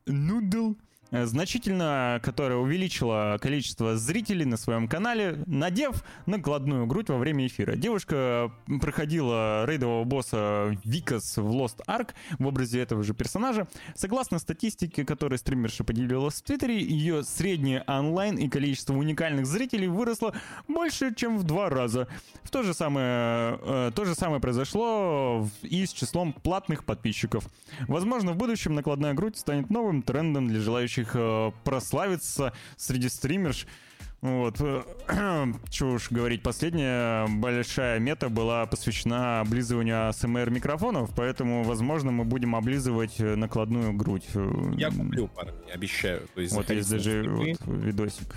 Нудл. Э, значительно, которая увеличила количество зрителей на своем канале, надев накладную грудь во время эфира. Девушка проходила рейдового босса Викас в Lost Ark в образе этого же персонажа. Согласно статистике, которую стримерша поделилась в Твиттере, ее среднее онлайн и количество уникальных зрителей выросло больше, чем в два раза. В то же самое, э, то же самое произошло и с числом платных подписчиков. Возможно, в будущем накладная грудь станет новым трендом для желающих желающих э, прославиться среди стримерш. Вот. (clears throat) Чего уж говорить, последняя большая мета была посвящена облизыванию АСМР микрофонов, поэтому, возможно, мы будем облизывать э, накладную грудь. Я куплю, парни, обещаю. То есть вот есть даже вот видосик.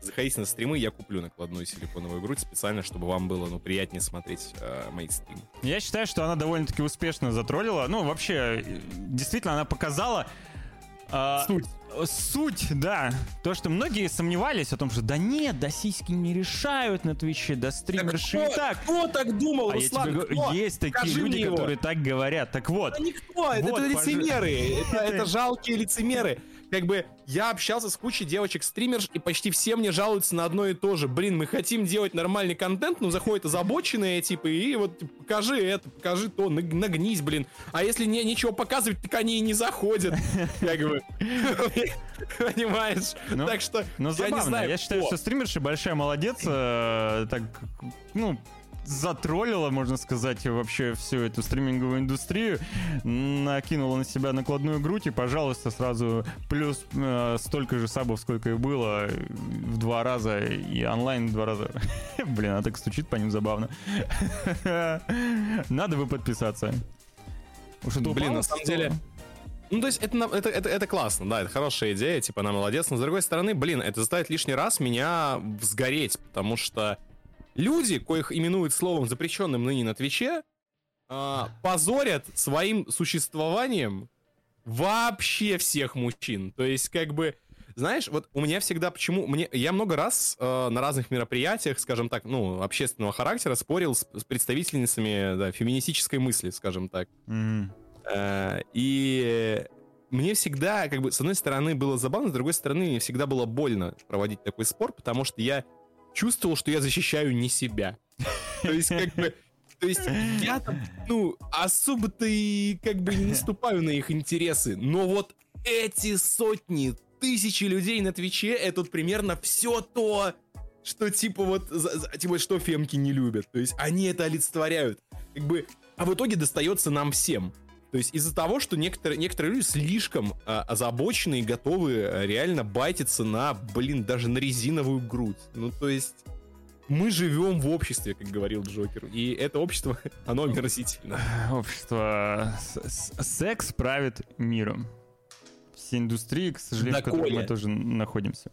Заходите на стримы, я куплю накладную силиконовую грудь специально, чтобы вам было ну, приятнее смотреть э, мои стримы. Я считаю, что она довольно-таки успешно затроллила. Ну, вообще, э, действительно, она показала... Э, Суть Суть, да. То, что многие сомневались о том, что да нет, да сиськи не решают на Твиче, да стримерши да и так. Кто так думал, а Руслан? Я тебе кто? Есть такие Скажи люди, которые так говорят. Так вот. Да никто, вот, это лицемеры. Это, это жалкие лицемеры как бы я общался с кучей девочек-стримерш, и почти все мне жалуются на одно и то же. Блин, мы хотим делать нормальный контент, но заходят озабоченные, типа, и вот типа, покажи это, покажи то, нагнись, блин. А если не, ничего показывать, так они и не заходят. Как бы. Понимаешь? Ну, так что, ну, я не знаю, Я считаю, что стримерша большая молодец. э, Так, ну, затроллила, можно сказать, вообще всю эту стриминговую индустрию, накинула на себя накладную грудь и, пожалуйста, сразу плюс э, столько же сабов, сколько и было, в два раза, и онлайн в два раза. (laughs) Блин, она так стучит по ним забавно. (laughs) Надо бы подписаться. Уж это Блин, на самом деле, Ну, то есть это, это, это, это классно, да, это хорошая идея, типа, она молодец, но с другой стороны, блин, это заставит лишний раз меня сгореть, потому что люди, коих именуют словом запрещенным ныне на Твиче, а, позорят своим существованием вообще всех мужчин. То есть, как бы, знаешь, вот у меня всегда почему... Мне, я много раз э, на разных мероприятиях, скажем так, ну, общественного характера спорил с, с представительницами да, феминистической мысли, скажем так. Мгм. Э, И мне всегда, как бы, с одной стороны, было забавно, с другой стороны, мне всегда было больно проводить такой спор, потому что я чувствовал, что я защищаю не себя. То есть, как бы, то есть я там, ну, особо-то и как бы не наступаю на их интересы, но вот эти сотни, тысячи людей на Твиче, это примерно все то, что типа вот, типа, что фемки не любят. То есть они это олицетворяют. Как бы, а в итоге достается нам всем. То есть из-за того, что некоторые, некоторые люди слишком а, озабочены и готовы а, реально байтиться на, блин, даже на резиновую грудь. Ну, то есть мы живем в обществе, как говорил Джокер. И это общество, (laughs) оно омерзительно. (laughs) Общество секс правит миром. Все индустрии, к сожалению, в которых мы тоже находимся.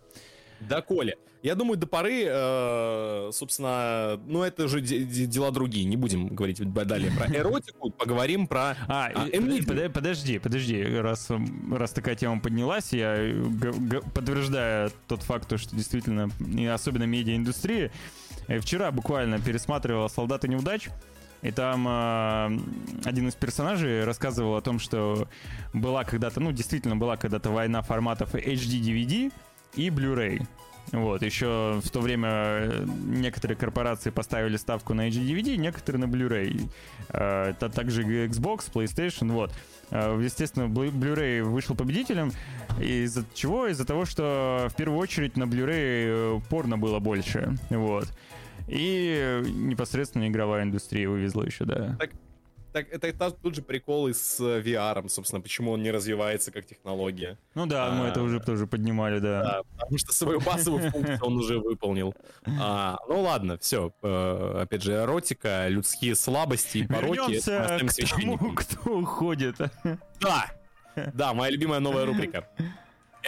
Да, Коля. Я думаю, до поры, э, собственно, ну это уже де- де- дела другие. Не будем говорить далее про эротику, поговорим про... А, пода- подожди, подожди, раз, такая тема поднялась, я подтверждаю тот факт, то, что действительно, и особенно медиаиндустрия, э, вчера буквально пересматривал «Солдаты неудач», и там э, один из персонажей рассказывал о том, что была когда-то, ну, действительно была когда-то война форматов HD-DVD и Blu-ray. Вот, еще в то время э, некоторые корпорации поставили ставку на HD-DVD, некоторые на Blu-ray. Это также Xbox, PlayStation, вот. Э, Естественно, Blu- Blu-ray вышел победителем. Из-за чего? Из-за того, что в первую очередь на Blu-ray э, порно было больше. Вот. И непосредственно игровая индустрия вывезла еще, да. Так, это, это тут же прикол и с э, VR, собственно, почему он не развивается как технология. Ну да, мы это А. уже тоже поднимали, да. Да, потому что свою базовую функцию он уже выполнил. А, ну ладно, все. опять же, эротика, людские слабости и пороки. Вернемся к тому, кто уходит. Да, да, моя любимая новая рубрика.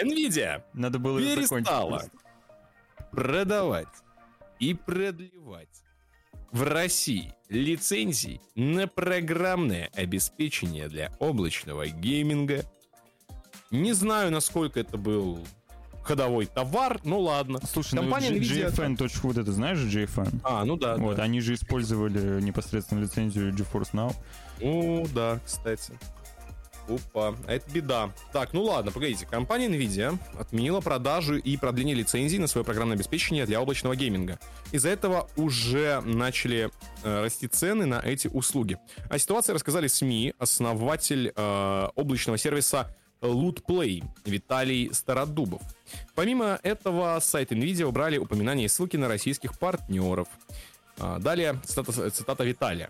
Nvidia Надо было перестала продавать и продлевать в России лицензии на программное обеспечение для облачного гейминга. Не знаю, насколько это был ходовой товар, ну ладно. Слушай, Компания ну Nvidia- Вот это знаешь JFN? А, ну да, Вот, да. они же использовали непосредственно лицензию GeForce Now. Ну да, кстати. Опа, это беда. Так, ну ладно, погодите. Компания Nvidia отменила продажу и продление лицензий на свое программное обеспечение для облачного гейминга. Из-за этого уже начали э, расти цены на эти услуги. О ситуации рассказали СМИ, основатель э, облачного сервиса LootPlay Виталий Стародубов. Помимо этого, с сайта Nvidia убрали упоминания и ссылки на российских партнеров. А, Далее цитата, цитата Виталия.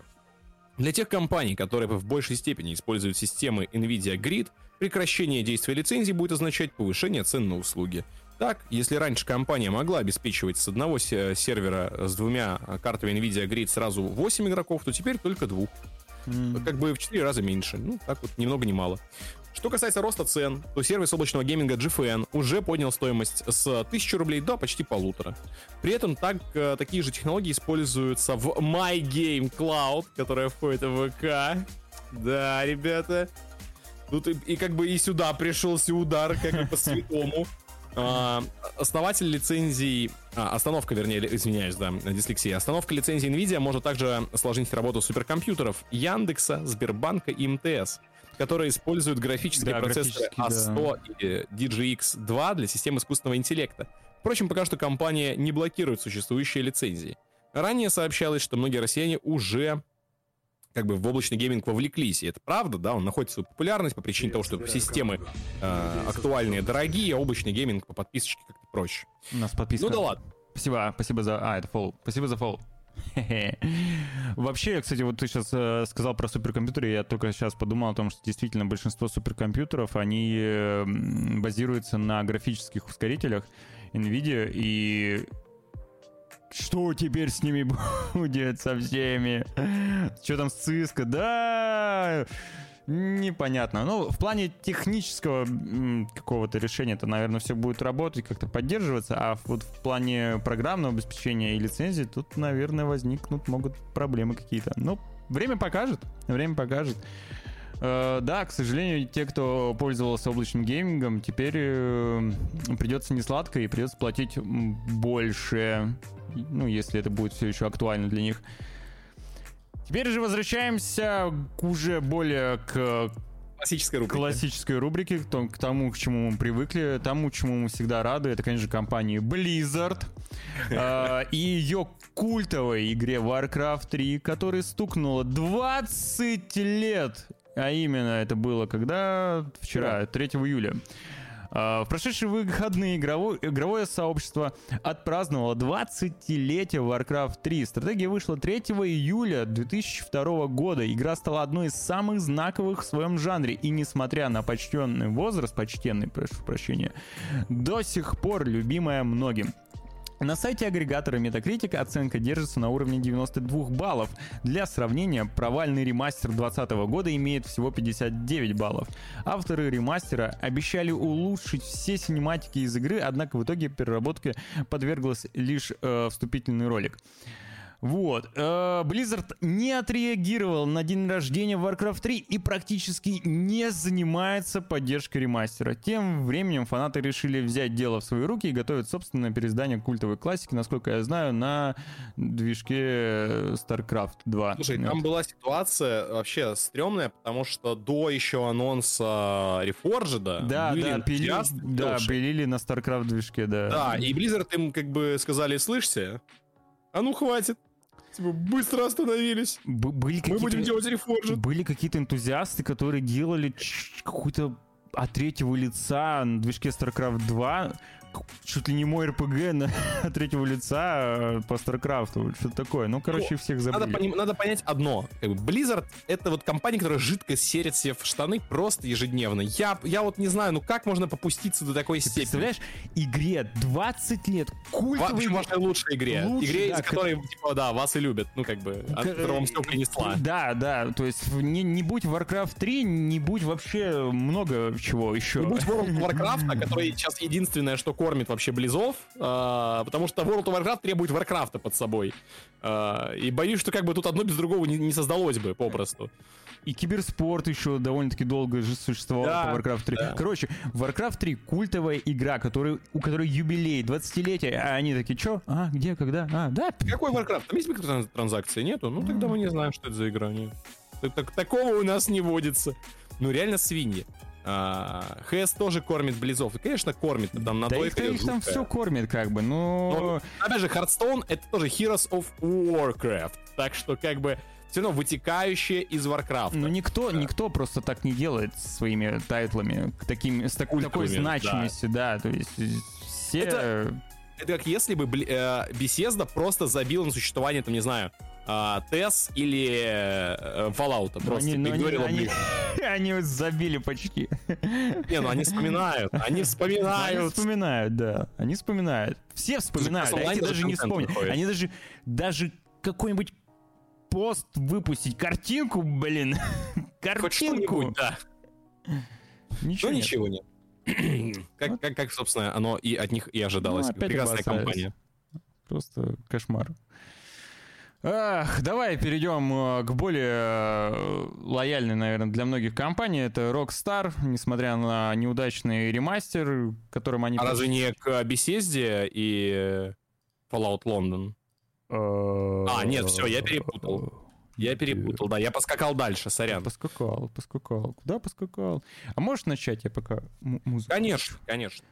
Для тех компаний, которые в большей степени используют системы NVIDIA Grid, прекращение действия лицензий будет означать повышение цен на услуги. Так, если раньше компания могла обеспечивать с одного се- сервера с двумя картами NVIDIA Grid сразу 8 игроков, то теперь только двух. М. Как бы в 4 раза меньше. Ну, так вот, ни много ни мало. Что касается роста цен, то сервис облачного гейминга GFN уже поднял стоимость с 1000 рублей до почти полутора. При этом так, э, такие же технологии используются в My Game Cloud, которая входит в ВК. Да, ребята. Тут и, и как бы и сюда пришелся удар, как бы по святому. (laughs) А, основатель лицензий... а, остановка, вернее, извиняюсь, да, дислексия. Остановка лицензии NVIDIA может также осложнить работу суперкомпьютеров Яндекса, Сбербанка и МТС. Которые используют графические Да, процессоры графические, A100 или DGX2 для систем искусственного интеллекта. Впрочем, пока что компания не блокирует существующие лицензии. Ранее сообщалось, что многие россияне уже как бы в облачный гейминг вовлеклись. И это правда, да, он находит свою популярность по причине того, что системы э, актуальные, дорогие, а облачный гейминг по подписочке как-то проще. У нас подписка. Ну да ладно. Спасибо, спасибо за... А, это фолл. Спасибо за фолл. (laughs) Вообще, кстати, вот ты сейчас э, сказал про суперкомпьютеры, я только сейчас подумал о том, что действительно большинство суперкомпьютеров, они э, м, базируются на графических ускорителях NVIDIA, и что теперь с ними (laughs) будет со всеми? Что там с Cisco? Да, непонятно. Ну, в плане технического какого-то решения, это, наверное, все будет работать, как-то поддерживаться, а вот в плане программного обеспечения и лицензии тут, наверное, возникнут могут проблемы какие-то. Ну, время покажет, время покажет. Э, Да, к сожалению, те, кто пользовался облачным геймингом, теперь э, придется не сладко и придется платить больше, ну, если это будет все еще актуально для них. Теперь же возвращаемся уже более к Классическая рубрика. классической рубрике, к том- к тому, к чему мы привыкли, тому, чему мы всегда рады. Это, конечно же, компания Blizzard э, (laughs) и ее культовой игре Warcraft 3, которой стукнуло 20 лет. А именно это было когда? Вчера, 3 июля. А, В прошедшие выходные игрово- игровое сообщество отпраздновало 20-летие Warcraft 3. Стратегия вышла 3 июля 2002 года. Игра стала одной из самых знаковых в своем жанре. И несмотря на почтенный возраст, почтенный, прошу прощения, до сих пор любимая многим. На сайте агрегатора Metacritic оценка держится на уровне 92 баллов. Для сравнения, провальный ремастер 2020 года имеет всего 59 баллов. Авторы ремастера обещали улучшить все синематики из игры, однако в итоге переработке подверглась лишь э, вступительный ролик. Вот. э, Blizzard не отреагировал на день рождения Warcraft 3 и практически не занимается поддержкой ремастера. Тем временем фанаты решили взять дело в свои руки и готовят собственное переиздание культовой классики, насколько я знаю, на движке э, StarCraft 2. Слушай, Вот. там была ситуация вообще стрёмная, потому что до еще анонса Reforged Да, были да, пили, да, пилили на StarCraft движке, да. Да, и Blizzard им как бы сказали, слышите, а ну хватит, типа быстро остановились, Б- были мы будем делать Reforged. Были какие-то энтузиасты, которые делали какой-то от третьего лица на движке StarCraft 2 к- чуть ли не мой РПГ на от (laughs) третьего лица э, по StarCraft. Что-то такое. Ну, короче, всех Надо, забыли. поним- надо понять одно. Как Blizzard — это вот компания, которая жидко серит себе в штаны просто ежедневно. Я, я вот не знаю, ну как можно попуститься до такой Ты степени? представляешь, игре 20 лет, культовой игре. вашей лучшей игре. Лучшей, игре, да, из ко- которой, типа, да, вас и любят. Ну, как бы, от К- которого вам все принесла. Да, да, то есть не, не будь Warcraft 3, не будь вообще много чего еще. Не будь World of (laughs) Warcraft, который сейчас единственное, что кормит вообще Близов, а, потому что World of Warcraft требует Warcraft под собой. А, и боюсь, что как бы тут одно без другого не, не создалось бы попросту. И киберспорт еще довольно-таки долго же существовал Да, по Warcraft 3. да. Короче, Warcraft 3 культовая игра, который, у которой юбилей, 20-летие, а они такие, что? А, где, когда? А, да, Какой Warcraft? Там есть микротранзакции? Нету? Ну тогда мы не знаем, что это за игра. Нет. Так- так- такого у нас не водится. Ну реально свиньи. А, ХС тоже кормит Близов. И, конечно, кормит. Там на да их, их там все кормит как бы, но... Но, опять же, Hearthstone это тоже Heroes of Warcraft. Так что, как бы, все равно вытекающее из Warcraft. Ну, никто, никто просто так не делает своими тайтлами, таким, с так- такой Культовыми, значимостью, да. то есть все... Это- Это как если бы э, Bethesda просто забила на существование, там, не знаю, а, TES или э, Fallout. Просто они, ну, они- они- (laughs) они забили почти. Не, ну они вспоминают. Они (laughs) Они вспоминают. вспоминают, да. Они вспоминают. Все вспоминают, онлайн даже не вспомнят. Они даже, даже какой-нибудь пост выпустить, картинку, блин. (laughs) Картинку. да. Ничего Ну нет. ничего нет. (clears throat) Как, как, как, собственно, оно и от них и ожидалось. Ну, Прекрасная компания. Просто кошмар. Ах, давай перейдем э, к более э, лояльной, наверное, для многих компании. Это Rockstar, несмотря на неудачный ремастер, которым они... А разве не к Bethesda и Fallout London? А, нет, всё, я перепутал. Я перепутал, да, я поскакал дальше, сорян. Поскакал, поскакал. Куда поскакал? А можешь начать, я пока музыку... Конечно, конечно.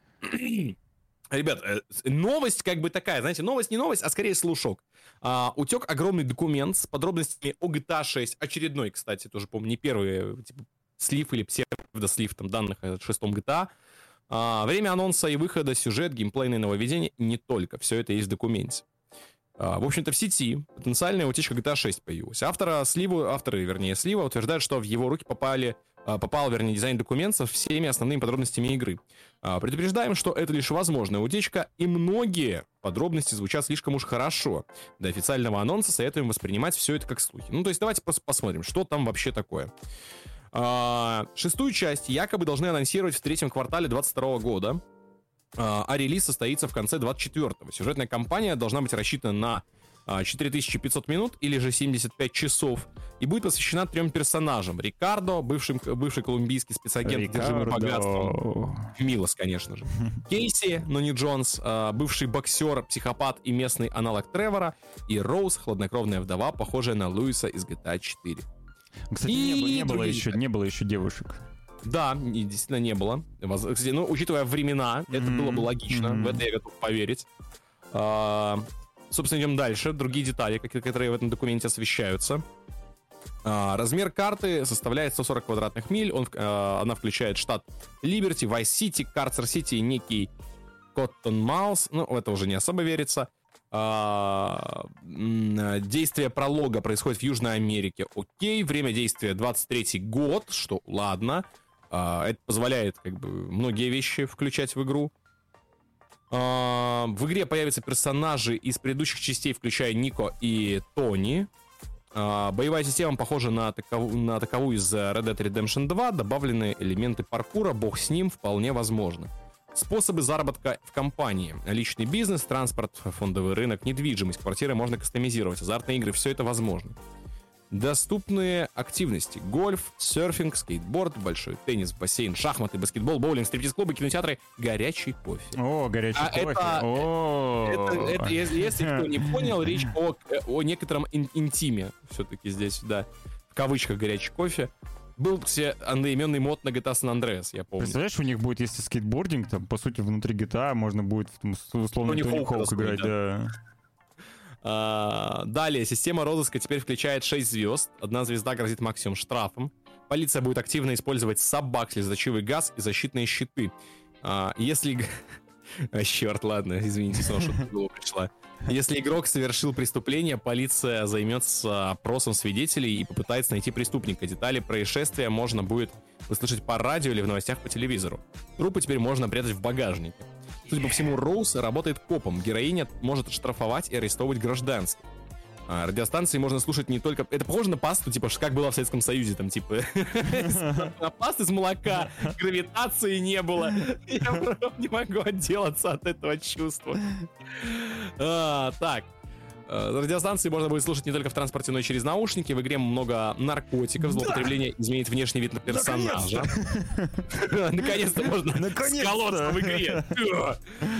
Ребят, э, новость как бы такая, знаете, новость не новость, а скорее слушок. А, утек огромный документ с подробностями о GTA 6, очередной, кстати, тоже помню, не первый, типа, слив или псевдослив там данных о шестом GTA. А, время анонса и выхода, сюжет, геймплейное нововведение, не только, все это есть в документе. А, в общем-то, в сети потенциальная утечка GTA 6 появилась. Автора слива, авторы, вернее, слива утверждают, что в его руки попали а, попал, вернее, дизайн документ со всеми основными подробностями игры. А, предупреждаем, что это лишь возможная утечка, и многие подробности звучат слишком уж хорошо. До официального анонса советуем воспринимать все это как слухи. Ну, то есть давайте просто посмотрим, что там вообще такое. А, шестую часть якобы должны анонсировать в третьем квартале 2022 года, а релиз состоится в конце 24-го. Сюжетная кампания должна быть рассчитана на 4500 а, минут или же 75 часов и будет посвящена трем персонажам. Рикардо, бывший, бывший колумбийский спецагент, держимый богатством. Милос, конечно же. (laughs) Кейси, но не Джонс, а, бывший боксер, психопат и местный аналог Тревора. И Роуз, хладнокровная вдова, похожая на Луиса из GTA 4. Кстати, и не, не, было еще, не было еще девушек. Да, действительно не было. Кстати, ну, учитывая времена, mm-hmm. это было бы логично. Mm-hmm. В это я готов поверить. Собственно, идем дальше. Другие детали, которые в этом документе освещаются. А, размер карты составляет 140 квадратных миль. Он, а, она включает штат Либерти, Vice City, Карцер Сити и некий Коттон Маус. Ну, в это уже не особо верится. А, действие пролога происходит в Южной Америке. Окей. Время действия 23 год, что ладно. Это позволяет как бы многие вещи включать в игру. А, в игре появятся персонажи из предыдущих частей, включая Нико и Тони. А, боевая система похожа на, такову, на таковую из Red Dead Redemption 2. Добавлены элементы паркура, бог с ним, вполне возможно. Способы заработка в компании. Личный бизнес, транспорт, фондовый рынок, недвижимость, квартиры можно кастомизировать. Азартные игры, все это возможно. Доступные активности. Гольф, серфинг, скейтборд, большой теннис, бассейн, шахматы, баскетбол, боулинг, стриптиз-клубы, кинотеатры, горячий кофе. О, горячий а кофе. Это, О. Это, это, если, если кто не (laughs) понял, речь о, о некотором ин- интиме все-таки здесь, да. В кавычках горячий кофе. Был, кстати, одноименный мод на GTA San Andreas, я помню. Представляешь, у них будет, если скейтбординг, там, по сути, внутри GTA можно будет, условно, Тони Хоук играть, да. А, далее, система розыска теперь включает 6 звезд. Одна звезда грозит максимум штрафом. Полиция будет активно использовать собак, слезоточивый газ и защитные щиты. А, если... А, (laughs) черт, ладно, извините, снова что-то пришла. Если игрок совершил преступление, полиция займется опросом свидетелей и попытается найти преступника. Детали происшествия можно будет услышать по радио или в новостях по телевизору. Трупы теперь можно прятать в багажнике. Судя по всему, Роуз работает копом. Героиня может штрафовать и арестовывать гражданских. А, радиостанции можно слушать не только... Это похоже на пасту, типа, как было в Советском Союзе, там, типа... (laughs) На пасту из молока, гравитации не было. Я не могу отделаться от этого чувства. А, так, Э, радиостанции можно будет слушать не только в транспорте, но и через наушники. В игре много наркотиков, злоупотребление да. изменит внешний вид на персонажа. Наконец-то можно сколоться в игре.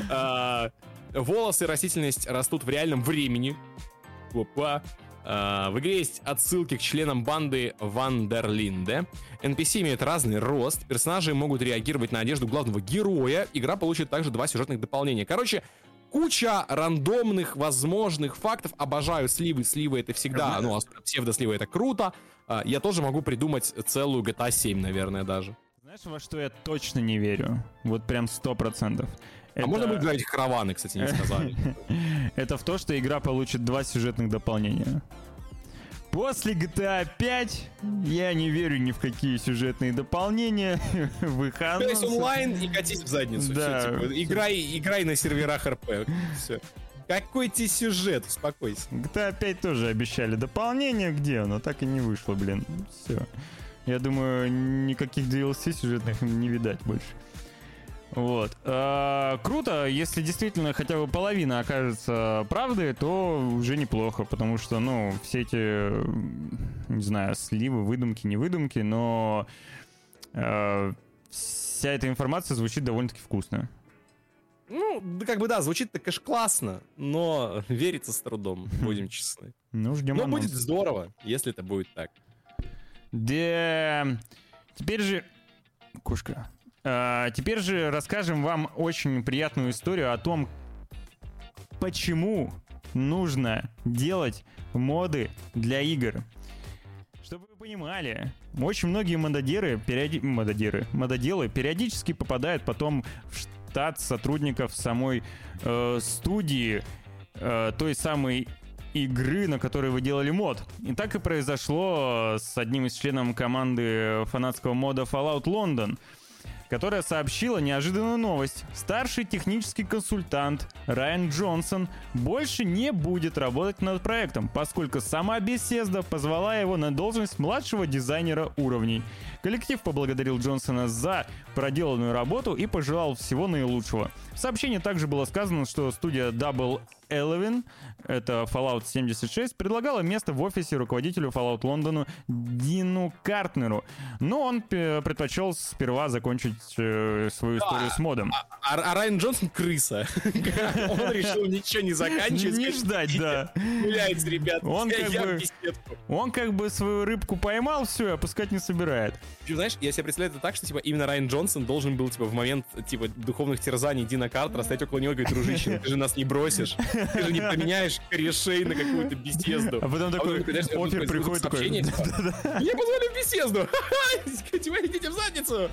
Э, волосы и растительность растут в реальном времени. Опа. Uh, в игре есть отсылки к членам банды Вандерлинде. NPC имеют разный рост, персонажи могут реагировать на одежду главного героя. Игра получит также два сюжетных дополнения. Короче, куча рандомных возможных фактов. Обожаю сливы. Сливы это всегда, ну, псевдосливы это круто. А, я тоже могу придумать целую GTA 7, наверное, даже. Знаешь, во что я точно не верю? Вот прям сто процентов. Это... А можно будет говорить караваны, кстати, не сказали. (laughs) Это в то, что игра получит два сюжетных дополнения. После GTA 5 я не верю ни в какие сюжетные дополнения. (laughs) Выход. То есть онлайн и катись в задницу. Да. Все, типа, играй, играй на серверах РП. Все. Какой тебе сюжет? Успокойся. GTA 5 тоже обещали дополнение, где оно? Так и не вышло, блин. Все. Я думаю, никаких DLC сюжетных не видать больше. Вот. А, круто, если действительно хотя бы половина окажется правдой, то уже неплохо, потому что, ну, все эти, не знаю, сливы, выдумки, не выдумки, но э, вся эта информация звучит довольно-таки вкусно. Ну, да, как бы да, звучит-то, конечно, классно, но (laughs) верится с трудом, (laughs) будем честны. Ну, ждем Но будет здорово, если это будет так. Да. Теперь же... Кушка. А, теперь же расскажем вам очень приятную историю о том, почему нужно делать моды для игр. Чтобы вы понимали, очень многие мододеры, периоди... мододеры, мододелы периодически попадают потом в штат сотрудников самой э, студии, э, той самой игры, на которой вы делали мод. И так и произошло с одним из членов команды фанатского мода Fallout London, которая сообщила неожиданную новость. Старший технический консультант Райан Джонсон больше не будет работать над проектом, поскольку сама Bethesda позвала его на должность младшего дизайнера уровней. Коллектив поблагодарил Джонсона за проделанную работу и пожелал всего наилучшего. В сообщении также было сказано, что студия Double Eleven, это Fallout 76, предлагала место в офисе руководителю Fallout Лондону Дину Картнеру, но он э, предпочел сперва закончить э, свою историю с модом. А, а Райан Джонсон крыса. (laughs) Он решил ничего не заканчивать. Не ждать, да. Гуляйте, ребят. Он как бы-. Он как бы свою рыбку поймал, все, и опускать не собирает. Знаешь, я себе представляю это так, что, типа, именно Райан Джонсон должен был, типа, в момент, типа, духовных терзаний Дина Картера стоять около него и говорить, дружище, ты же нас не бросишь, (laughs) ты же не поменяешь корешей на какую-то беседу. А потом такой знаешь, опер приходит такой... сообщения, типа, Я позволю в беседу! (laughs) Типа, идите в задницу!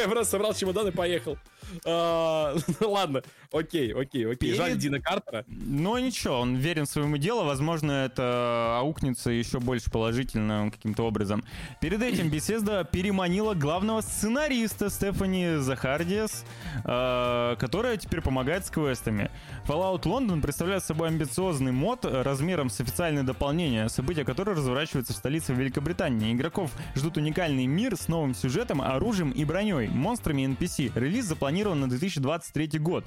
Я просто собрал чемодан и поехал. А, ну (laughs) Ладно, окей, окей, окей. Жаль Дина Картера. Но ничего, он верен своему делу, возможно, это аукнется еще больше положительно каким-то образом. Перед этим (clears throat) беседа переманила главного сценариста Стефани Захардиас, э, которая теперь помогает с квестами. Fallout London представляет собой амбициозный мод размером с официальное дополнение, события которого разворачиваются в столице Великобритании. Игроков ждут уникальный мир с новым сюжетом, оружием и броней, монстрами и NPC. Релиз запланирован на 2023 год.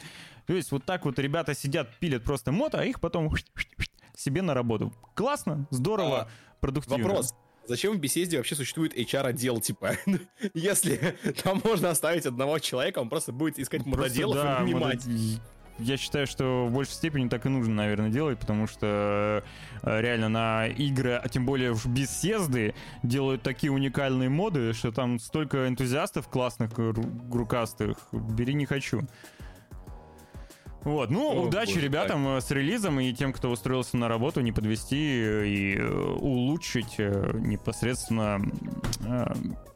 То есть вот так вот ребята сидят, пилят просто мод, а их потом себе на работу. Классно, здорово, А, продуктивно. Вопрос. Зачем в беседе вообще существует HR-отдел, типа? (laughs) Если там можно оставить одного человека, он просто будет искать Просто, мододелов да, и нанимать. модо- Я считаю, что в большей степени так и нужно, наверное, делать, потому что э, реально на игры, а тем более в беседы, делают такие уникальные моды, что там столько энтузиастов классных, ру- рукастых. Бери не хочу. Вот, ну, О, удачи боже, ребятам э, с релизом и тем, кто устроился на работу, не подвести и э, улучшить э, непосредственно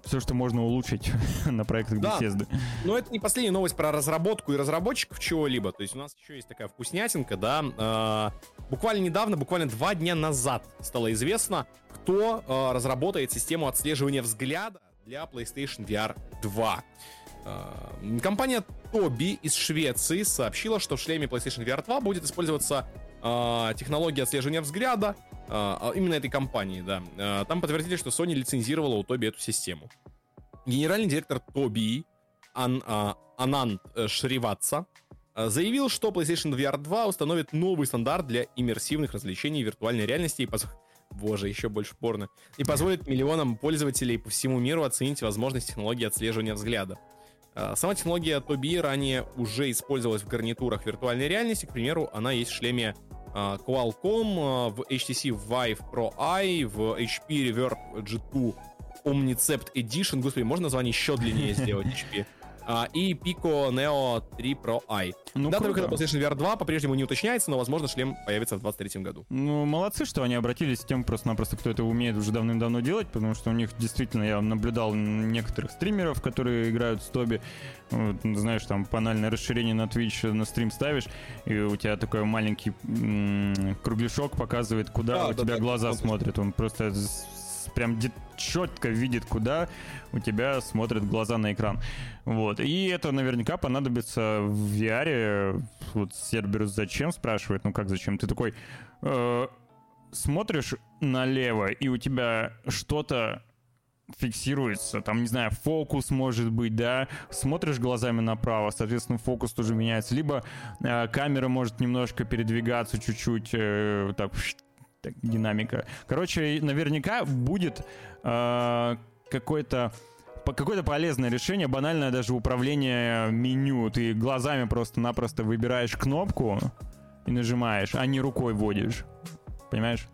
все, что можно улучшить (laughs) на проектах Да. Bethesda. Но это не последняя новость про разработку и разработчиков чего-либо. То есть у нас еще есть такая вкуснятинка, да. А, буквально недавно, буквально два дня назад стало известно, кто а, разработает систему отслеживания взгляда для PlayStation VR 2. А, Компания Tobii из Швеции сообщила, что в шлеме PlayStation VR 2 будет использоваться а, технология отслеживания взгляда а, а, именно этой компании, да. Там подтвердили, что Sony лицензировала у Tobii эту систему. Генеральный директор Tobii Ан- а, Ананд э, Шриватса э, заявил, что PlayStation VR 2 установит новый стандарт для иммерсивных развлечений виртуальной реальности и поз- Боже, еще больше порно. И позволит миллионам пользователей по всему миру оценить возможность технологии отслеживания взгляда. Э, Сама технология Tobii ранее уже использовалась в гарнитурах виртуальной реальности. К примеру, она есть в шлеме э, Qualcomm, э, в HTC Vive Pro Eye, в HP Reverb G2 Omnicept Edition. Господи, можно название еще длиннее сделать HP? А, и Pico Neo 3 Pro i. Ну, Дата круто. выхода PlayStation VR 2 по-прежнему не уточняется, но, возможно, шлем появится в 2023 году. Ну, молодцы, что они обратились к тем просто-напросто, кто это умеет уже давным-давно делать, потому что у них действительно, я наблюдал некоторых стримеров, которые играют с Тоби, Вот, знаешь, там панельное расширение на Twitch на стрим ставишь, и у тебя такой маленький м, кругляшок показывает, куда Да, у да, тебя да, глаза смотрят. Он просто прям четко видит, куда у тебя смотрят глаза на экран. Вот. И это наверняка понадобится в VR. Вот Серберус зачем спрашивает? Ну как зачем? Ты такой э, смотришь налево, и у тебя что-то фиксируется, там, не знаю, фокус может быть, да, смотришь глазами направо, соответственно, фокус тоже меняется, либо э, камера может немножко передвигаться чуть-чуть, э, так, так, динамика. Короче, наверняка будет э, какой-то какое-то полезное решение, банальное даже управление меню. Ты глазами просто-напросто выбираешь кнопку и нажимаешь, а не рукой вводишь. Понимаешь?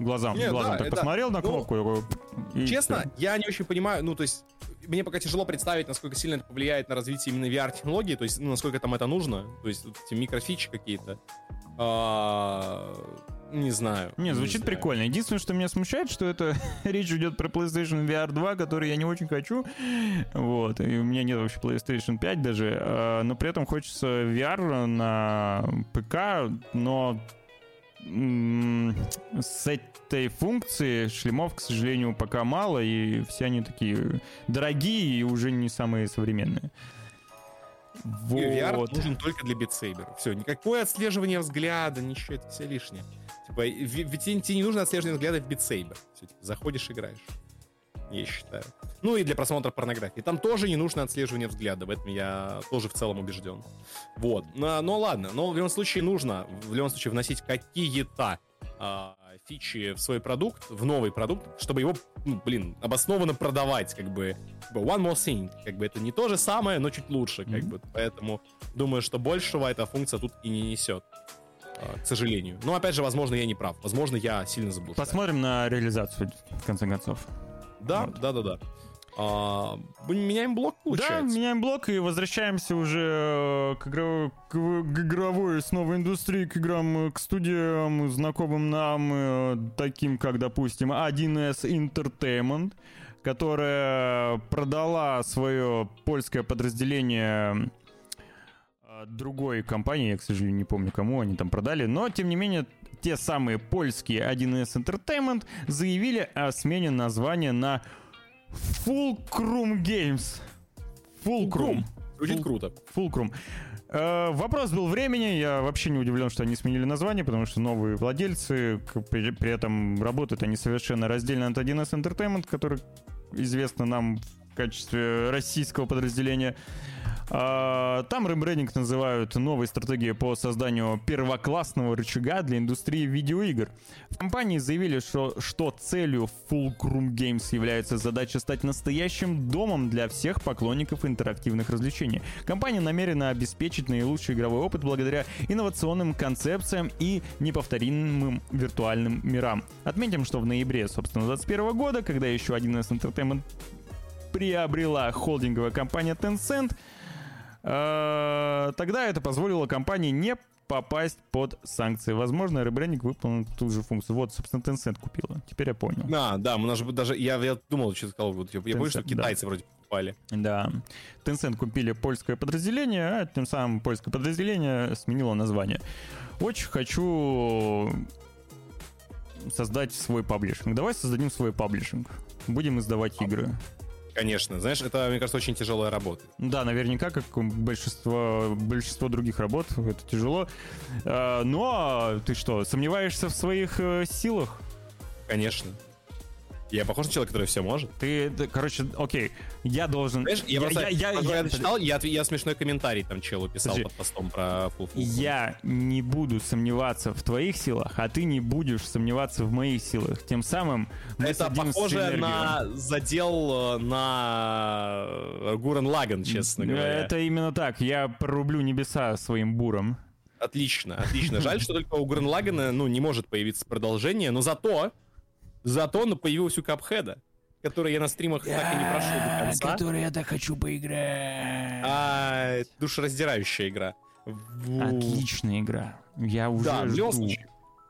Глазам, Не, глазом да, так это- посмотрел на ну, кнопку. такой, и Честно, всё. я не очень понимаю, ну, то есть, мне пока тяжело представить, насколько сильно это повлияет на развитие именно VR-технологий, то есть, ну, насколько там это нужно, то есть, вот эти микрофичи какие-то. А, Не знаю. Не, звучит знаю. прикольно. Единственное, что меня смущает, что это (laughs) речь идет про PlayStation VR 2, который я не очень хочу. Вот. И у меня нет вообще PlayStation 5 даже. а, Но при этом хочется VR на ПК, но с этой функции шлемов, к сожалению, пока мало, и все они такие дорогие и уже не самые современные. И VR Вот. нужен только для битсейбера. Все, никакое отслеживание взгляда, ничего, это все лишнее. Типа, ведь тебе, не нужно отслеживание взгляда в битсейбер. Типа, заходишь, играешь. Я считаю. Ну и для просмотра порнографии. Там тоже не нужно отслеживание взгляда. В этом я тоже в целом убежден. Вот. Но, но ладно. Но в любом случае нужно, в любом случае, вносить какие-то а, фичи в свой продукт, в новый продукт, чтобы его, ну, блин, обоснованно продавать, как бы, как бы one more thing, как бы это не то же самое, но чуть лучше, как Мгм. бы, поэтому думаю, что большего эта функция тут и не несет, к сожалению. Но опять же, возможно, я не прав, возможно, я сильно заблуждаюсь. Посмотрим на реализацию, в конце концов. Да, Вот. да, да, да. А, меняем блок, Да, получается. меняем блок и возвращаемся уже э, к, игровой, к, к игровой снова индустрии, к играм, э, к студиям, знакомым нам, э, таким как, допустим, 1С Entertainment, которая продала свое польское подразделение другой компании, я, к сожалению, не помню, кому они там продали, но, тем не менее, те самые польские 1С Entertainment заявили о смене названия на Fulcrum Games. Fulcrum. Звучит круто. Fulcrum. Э, вопрос был времени. Я вообще не удивлен, что они сменили название, потому что новые владельцы, при, при этом работают они совершенно раздельно от 1С Entertainment, который известно нам в качестве российского подразделения. А, Там рембрендинг называют новой стратегией по созданию первоклассного рычага для индустрии видеоигр. В компании заявили, что, что целью Fulcrum Games является задача стать настоящим домом для всех поклонников интерактивных развлечений. Компания намерена обеспечить наилучший игровой опыт благодаря инновационным концепциям и неповторимым виртуальным мирам. Отметим, что в ноябре, собственно, 2021 года, когда еще 1С Entertainment приобрела холдинговая компания Tencent, тогда это позволило компании не попасть под санкции. Возможно, ребрендинг выполнил ту же функцию. Вот, собственно, Tencent купила. Теперь я понял. Да, да, мы даже, даже я, я думал, что сказал, вот, я, я помню, что Tencent, да. китайцы вроде покупали. Да. Tencent купили польское подразделение, а тем самым польское подразделение сменило название. Очень хочу создать свой паблишинг. Давай создадим свой паблишинг. Будем издавать игры. Конечно, знаешь, это, мне кажется, очень тяжелая работа. Да, наверняка, как большинство, большинство других работ, это тяжело. А, Но ты что, сомневаешься в своих э, силах? Конечно. Я похож на человека, который все может. Ты, ты, короче, окей, я должен... Знаешь, я, просто, я, я, я- я читал, я, я смешной комментарий там челу писал Подожди. под постом про Full Full. Я не буду сомневаться в твоих силах, а ты не будешь сомневаться в моих силах. Тем самым мы Это похоже на задел э, на э, Гурен Лаган, честно говоря. Это именно так. Я прорублю небеса своим буром. Отлично, отлично. Жаль, что только у Гурен Лагана, ну, не может появиться продолжение, но зато, зато появилась у Капхеда, который я на стримах так и не прошел до конца. Который я так хочу поиграть. А, душераздирающая игра. Отличная игра. Я уже Да, жду.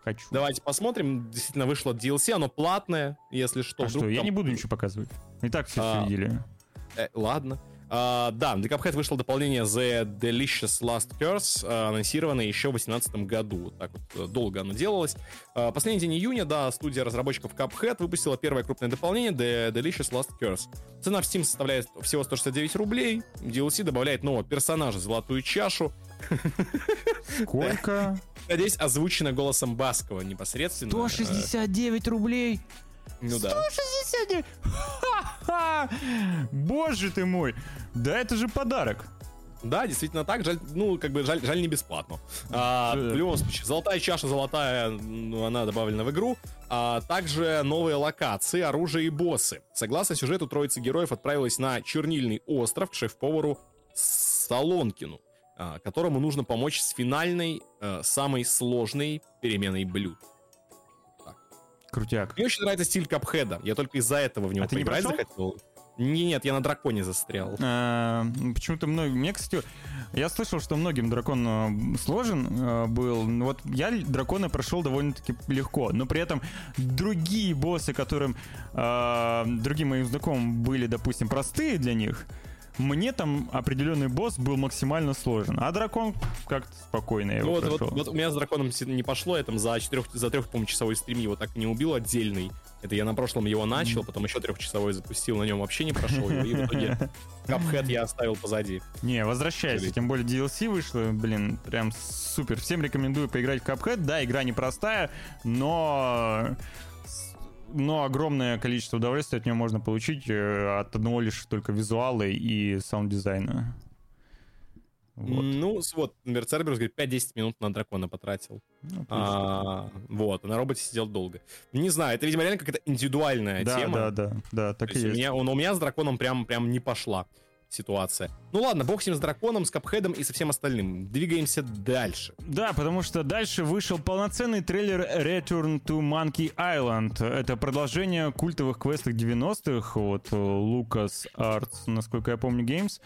Хочу. Давайте посмотрим. Действительно вышло DLC, оно платное, если что. а что, я не буду ничего показывать. И так все А, видели. Э, ладно. А, да, для Cuphead вышло дополнение The Delicious Last Curse, а, анонсированное еще в 2018 году. Так вот э, долго оно делалось. А, последний день июня, да, студия разработчиков Cuphead выпустила первое крупное дополнение The Delicious Last Curse. Цена в Steam составляет всего 169 рублей. DLC добавляет нового персонажа, золотую чашу. Сколько? (laughs) Надеюсь, озвучено голосом Баскова непосредственно. 169 рублей. Э, Ну да. 169! Ха-ха! Боже ты мой! Да это же подарок. Да, действительно так. Жаль, ну, как бы жаль, жаль не бесплатно. А, в любом случае, золотая чаша золотая, ну, она добавлена в игру. А также новые локации, оружие и боссы. Согласно сюжету, троица героев отправилась на Чернильный остров к шеф-повару Солонкину, а, которому нужно помочь с финальной, а, самой сложной переменой блюд. Крутяк. Мне очень нравится стиль Капхеда. Я только из-за этого в него а поиграть захотел. Нет, я на драконе застрял. А, почему-то многим... Мне, кстати, я слышал, что многим дракон э, сложен э, был. Вот я дракона прошел довольно-таки легко, но при этом другие боссы, которым э, другим моим знакомым были, допустим, простые для них, мне там определенный босс был максимально сложен, а дракон как-то спокойно его ну, вот. Вот, вот у меня с драконом не пошло, я там за, четырех, за трех, по часовой стрим его так не убил отдельный. Это я на прошлом его начал, потом еще трехчасовой запустил, на нем вообще не прошел его, и в итоге (laughs) Cuphead я оставил позади. Не, возвращайся, тем более DLC вышло, блин, прям супер. Всем рекомендую поиграть в Cuphead, да, игра непростая, но но огромное количество удовольствия от нее можно получить э, от одного лишь только визуала и саунд-дизайна. Вот. Ну, вот, например, Церберус говорит, 5-10 минут на дракона потратил. Ну, а, вот, на роботе сидел долго. Не знаю, это, видимо, реально какая-то индивидуальная да, тема. Да, да, да, так и есть. У меня, у меня с драконом прям, прям не пошла ситуация. Ну ладно, бог с ним с драконом, с капхедом и со всем остальным. Двигаемся дальше. Да, потому что дальше вышел полноценный трейлер Return to Monkey Island. Это продолжение культовых квестов 90-х от Lucas Arts, насколько я помню, Games.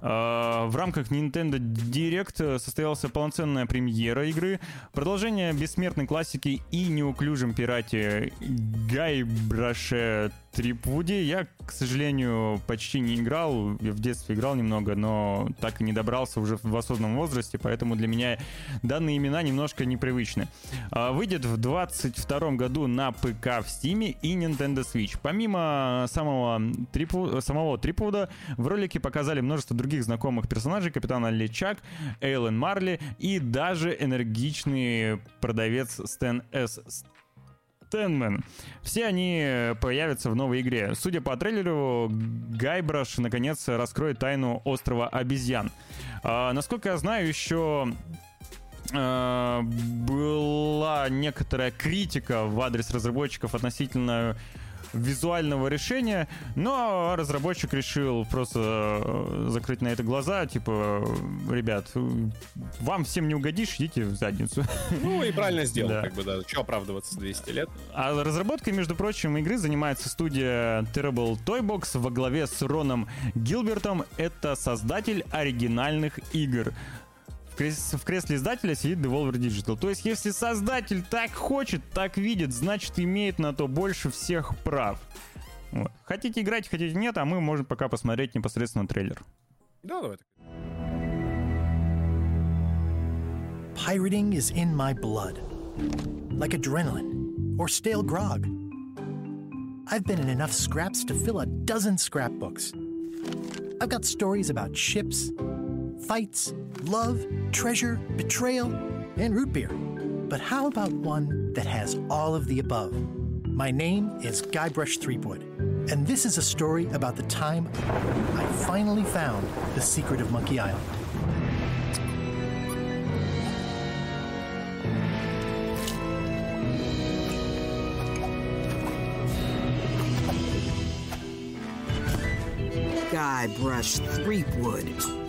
А, в рамках Nintendo Direct состоялась полноценная премьера игры. Продолжение бессмертной классики и неуклюжем пирате Гай Браше Трипвуди я, к сожалению, почти не играл. Я в детстве играл немного, но так и не добрался уже в осознанном возрасте, поэтому для меня данные имена немножко непривычны. А, выйдет в 2022 году на ПК в Steam и Nintendo Switch. Помимо самого, Трипу, самого Трипвуда, в ролике показали множество других знакомых персонажей. Капитана Лечак, Эйлен Марли и даже энергичный продавец Стэн С. Тенмен. Все они появятся в новой игре. Судя по трейлеру, Гайбраш наконец раскроет тайну острова обезьян. А, насколько я знаю, еще а, была некоторая критика в адрес разработчиков относительно визуального решения, но разработчик решил просто э, закрыть на это глаза, типа, ребят, вам всем не угодишь, идите в задницу. Ну и правильно сделал, да. как бы, да, что оправдываться 200 лет. А разработкой, между прочим, игры занимается студия Terrible Toybox во главе с Роном Гилбертом. Это создатель оригинальных игр в кресле издателя сидит Devolver Digital. То есть, если создатель так хочет, так видит, значит, имеет на то больше всех прав. Вот. Хотите играть, хотите нет, а мы можем пока посмотреть непосредственно трейлер. Да, давай. Pirating is in my blood, like adrenaline or stale grog. I've been in enough scraps to fill a dozen scrapbooks. I've got stories about ships, fights, love, treasure, betrayal, and root beer. But how about one that has all of the above? My name is Guybrush Threepwood, and this is a story about the time I finally found the secret of Monkey Island. Guybrush Threepwood.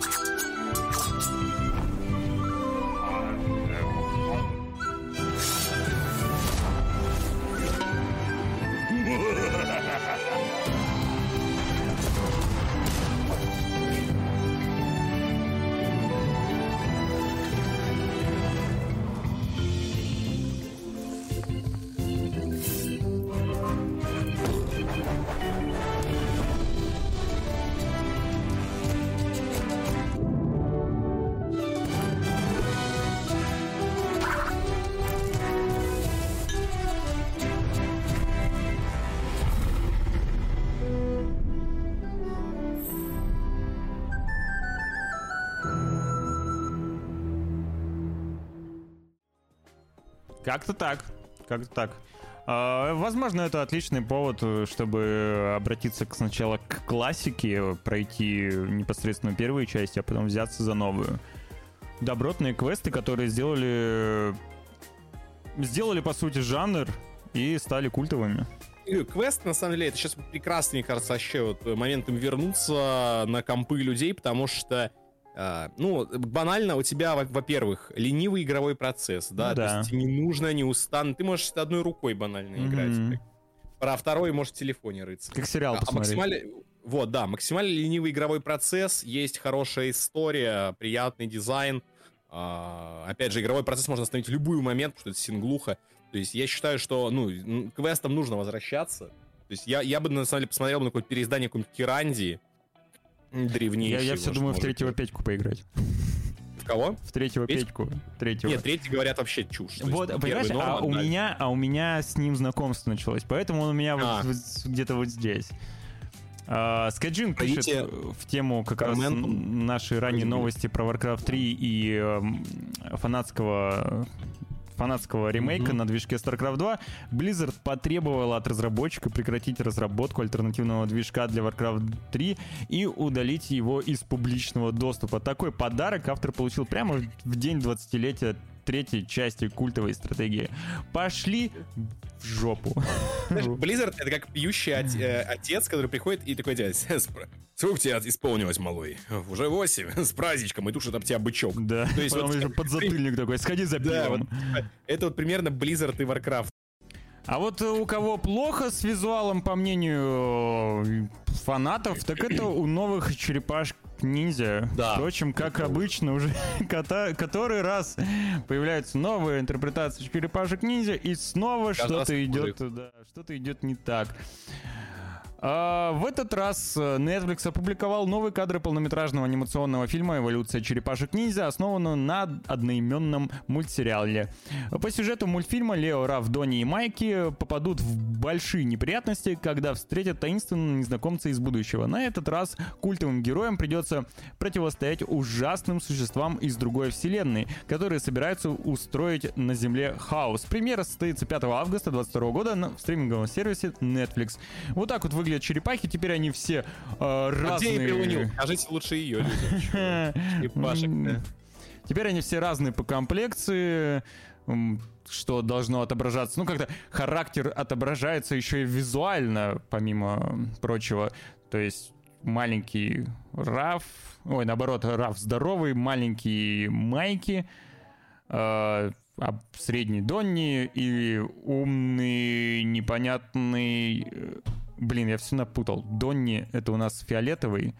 Как-то так. Как-то так. А, Возможно, это отличный повод, э, чтобы обратиться сначала к классике, пройти непосредственно первую часть, а потом взяться за новую. Добротные квесты, которые сделали... Сделали, по сути, жанр и стали культовыми. И Квест, на самом деле, это сейчас прекрасный, кажется, вообще вот момент им вернуться на компы людей, потому что, ну, банально у тебя, во- во-первых, ленивый игровой процесс, да, Ну то да. есть тебе не нужно, не устанно, ты можешь одной рукой банально Мгм. играть. Про второй можешь в телефоне рыться. Как сериал А посмотреть. максимально... Вот, да, максимально ленивый игровой процесс, есть хорошая история, приятный дизайн. А, опять же, игровой процесс можно остановить в любой момент, потому что это синглуха. То есть я считаю, что, ну, к квестам нужно возвращаться. То есть я, я бы, на самом деле, посмотрел бы на какое-то переиздание какой-нибудь Кирандии. М, Я, я все думаю в третьего быть. Петьку поиграть. В кого? В третьего Петьку? Петьку. Третьего. Нет, третий, говорят, вообще чушь. То есть Вот, первый понимаешь, а у да. меня, а у меня с ним знакомство началось, поэтому он у меня вот А. вот где-то вот здесь. А, Скаджин пишет в тему как раз Карментум. н- нашей ранней новости про Warcraft 3 и эм, фанатского фанатского ремейка Мгм. на движке StarCraft 2, Blizzard потребовала от разработчика прекратить разработку альтернативного движка для Warcraft 3 и удалить его из публичного доступа. Такой подарок автор получил прямо в день 20-летия третьей части культовой стратегии. Пошли в жопу. Знаешь, Blizzard это как пьющий э, отец, который приходит и такой дядя, «Спра- сколько тебе исполнилось, малой? Уже 8, с праздничком, и тушит об тебя бычок. Да, То есть потом вот- еще подзатыльник такой, сходи за Да, пивом. вот, это вот примерно Blizzard и Warcraft. А вот э, у кого плохо с визуалом, по мнению э, фанатов, так это у новых черепашек ниндзя. Да. Впрочем, как обычно, уже (laughs) кота- который раз появляются новые интерпретации черепашек ниндзя, и снова что-то идет, да, что-то идет не так. А, в этот раз э, Netflix опубликовал новые кадры полнометражного анимационного фильма «Эволюция черепашек ниндзя», основанного на одноименном мультсериале. По сюжету мультфильма Лео, Раф, Донни и Майки попадут в большие неприятности, когда встретят таинственного незнакомца из будущего. На этот раз культовым героям придется противостоять ужасным существам из другой вселенной, которые собираются устроить на Земле хаос. Премьера состоится 5 августа 2022 года на стриминговом сервисе Netflix. Вот так вот выглядят черепахи, теперь они все э, где разные. я прилунил? Скажите лучше ее. Черепашек, да. Теперь они все разные по комплекции, что должно отображаться. Ну, как-то характер отображается еще и визуально, помимо прочего. То есть маленький Раф, ой, наоборот, Раф здоровый, маленький Майки, э, а средний Донни и умный, непонятный... Блин, я все напутал. Донни — это у нас фиолетовый,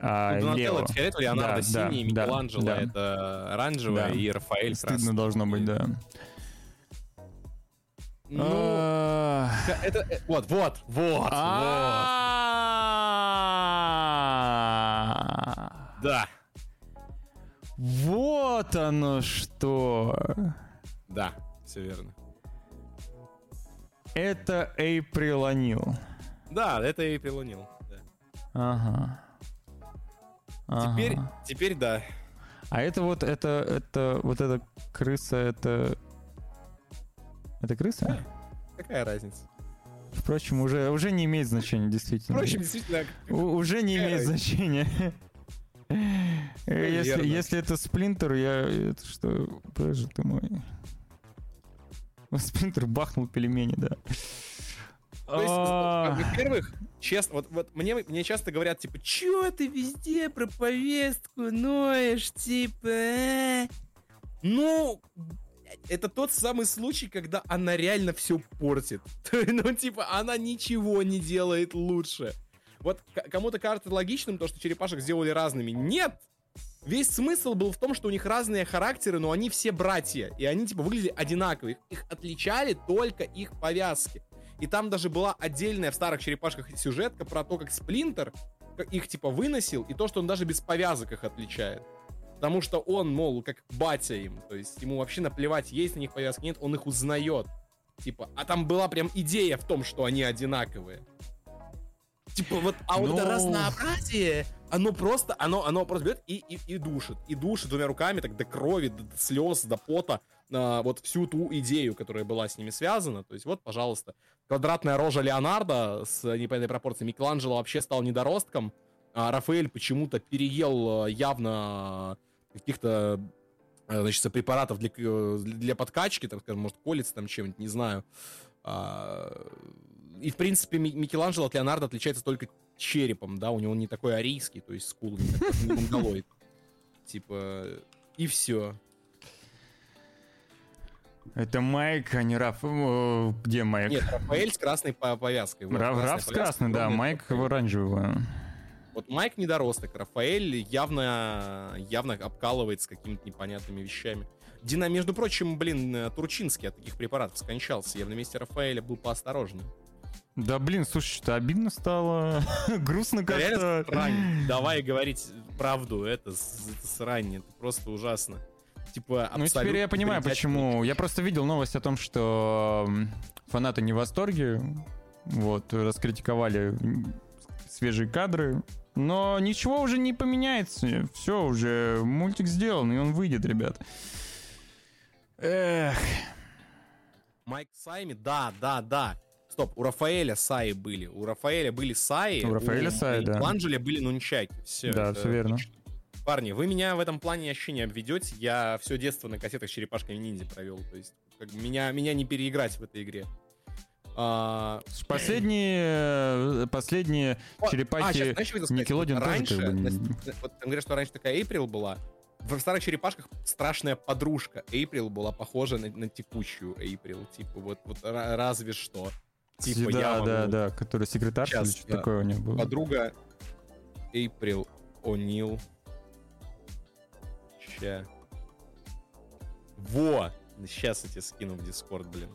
а Ну, Лео... это фиолетовый, Леонардо Да, синий, да, Микеланджело да. это оранжевое Да. и Рафаэль Стыдно красный. должно быть, да. Ну, А, это... э, Вот, вот, вот, вот. а, Да, Вот оно что. да, все верно. Это Эйприл Анил. Да, это я и прилунил. да. Ага. Теперь, Ага. теперь да. А это вот, это, это, вот эта крыса, это... Это крыса? Какая разница? Впрочем, уже, уже не имеет значения, действительно. Впрочем, действительно, У- уже не имеет значения. Если, если это сплинтер, я... Это что? Боже ты мой. Сплинтер бахнул пельмени, да. То есть, А, во-первых, честно, вот, вот мне, мне часто говорят, типа, чё ты везде про повестку ноешь, типа, э?» Ну, это тот самый случай, когда она реально все портит. (laughs) Ну, типа, она ничего не делает лучше. Вот кому-то кажется логичным то, что черепашек сделали разными. Нет! Весь смысл был в том, что у них разные характеры, но они все братья. И они, типа, выглядели одинаково. Их, их отличали только их повязки. И там даже была отдельная в старых черепашках сюжетка про то, как Сплинтер их, типа, выносил, и то, что он даже без повязок их отличает. Потому что он, мол, как батя им. То есть ему вообще наплевать, есть на них повязки, нет, он их узнает. Типа, а там была прям идея в том, что они одинаковые. Типа вот, а вот это Ну. разнообразие, оно просто, оно, оно просто берет и, и, и душит. И душит двумя руками, так до крови, до, до слез, до пота. А, вот всю ту идею, которая была с ними связана. То есть вот, пожалуйста, квадратная рожа Леонардо с непонятной пропорцией. Микеланджело вообще стал недоростком. А Рафаэль почему-то переел а, явно каких-то а, значит, препаратов для, к- для подкачки, так скажем, может, колется там чем-нибудь, не знаю. И, в принципе, Ми- Микеланджело от Леонардо отличается только черепом, да, у него не такой арийский, то есть скулы не не. Типа, и все. Это Майк, а не Раф. О, Где Майк? Нет, Рафаэль с красной по- повязкой. вот, Ра- красная Раф с красной, да, Майк в оранжевого. Вот Майк недоросток, Рафаэль явно, явно обкалывается какими-то непонятными вещами. Дина, между прочим, блин, э, Турчинский от таких препаратов скончался. Я на месте Рафаэля был поосторожнее. Да блин, слушай, что обидно стало. (laughs) Грустно как-то. Давай говорить правду, это, это срань, это просто ужасно. Типа, Ну, теперь я понимаю, почему. Я просто видел новость о том, что фанаты не в восторге. Вот, раскритиковали свежие кадры. Но ничего уже не поменяется. Все, уже мультик сделан, и он выйдет, ребят. Эх. Майк Сайми, да, да, да. Стоп, у Рафаэля Саи были. У Рафаэля были Саи. У Рафаэля Саи, да. У Анджеля были нунчаки. Все, Да, всё верно. Парни, вы меня в этом плане вообще не обведете. Я все детство на кассетах с черепашками ниндзя провел. То есть, как меня, меня не переиграть в этой игре. А, Последние, э, последние вот, а, черепахи щас, знаешь, что хотел сказать? Nickelodeon Вот тоже раньше, как бы на- вот там говорят, что раньше такая Эйприл была. В старых черепашках страшная подружка Эйприл была похожа на, на текущую Эйприл. Типа вот, вот ра- разве что. Типа я да, могу- да, да, который секретарша или что да. такое у него было. Подруга Эйприл О'Нил. Ща. Во! Сейчас я тебе скину в Дискорд, блин.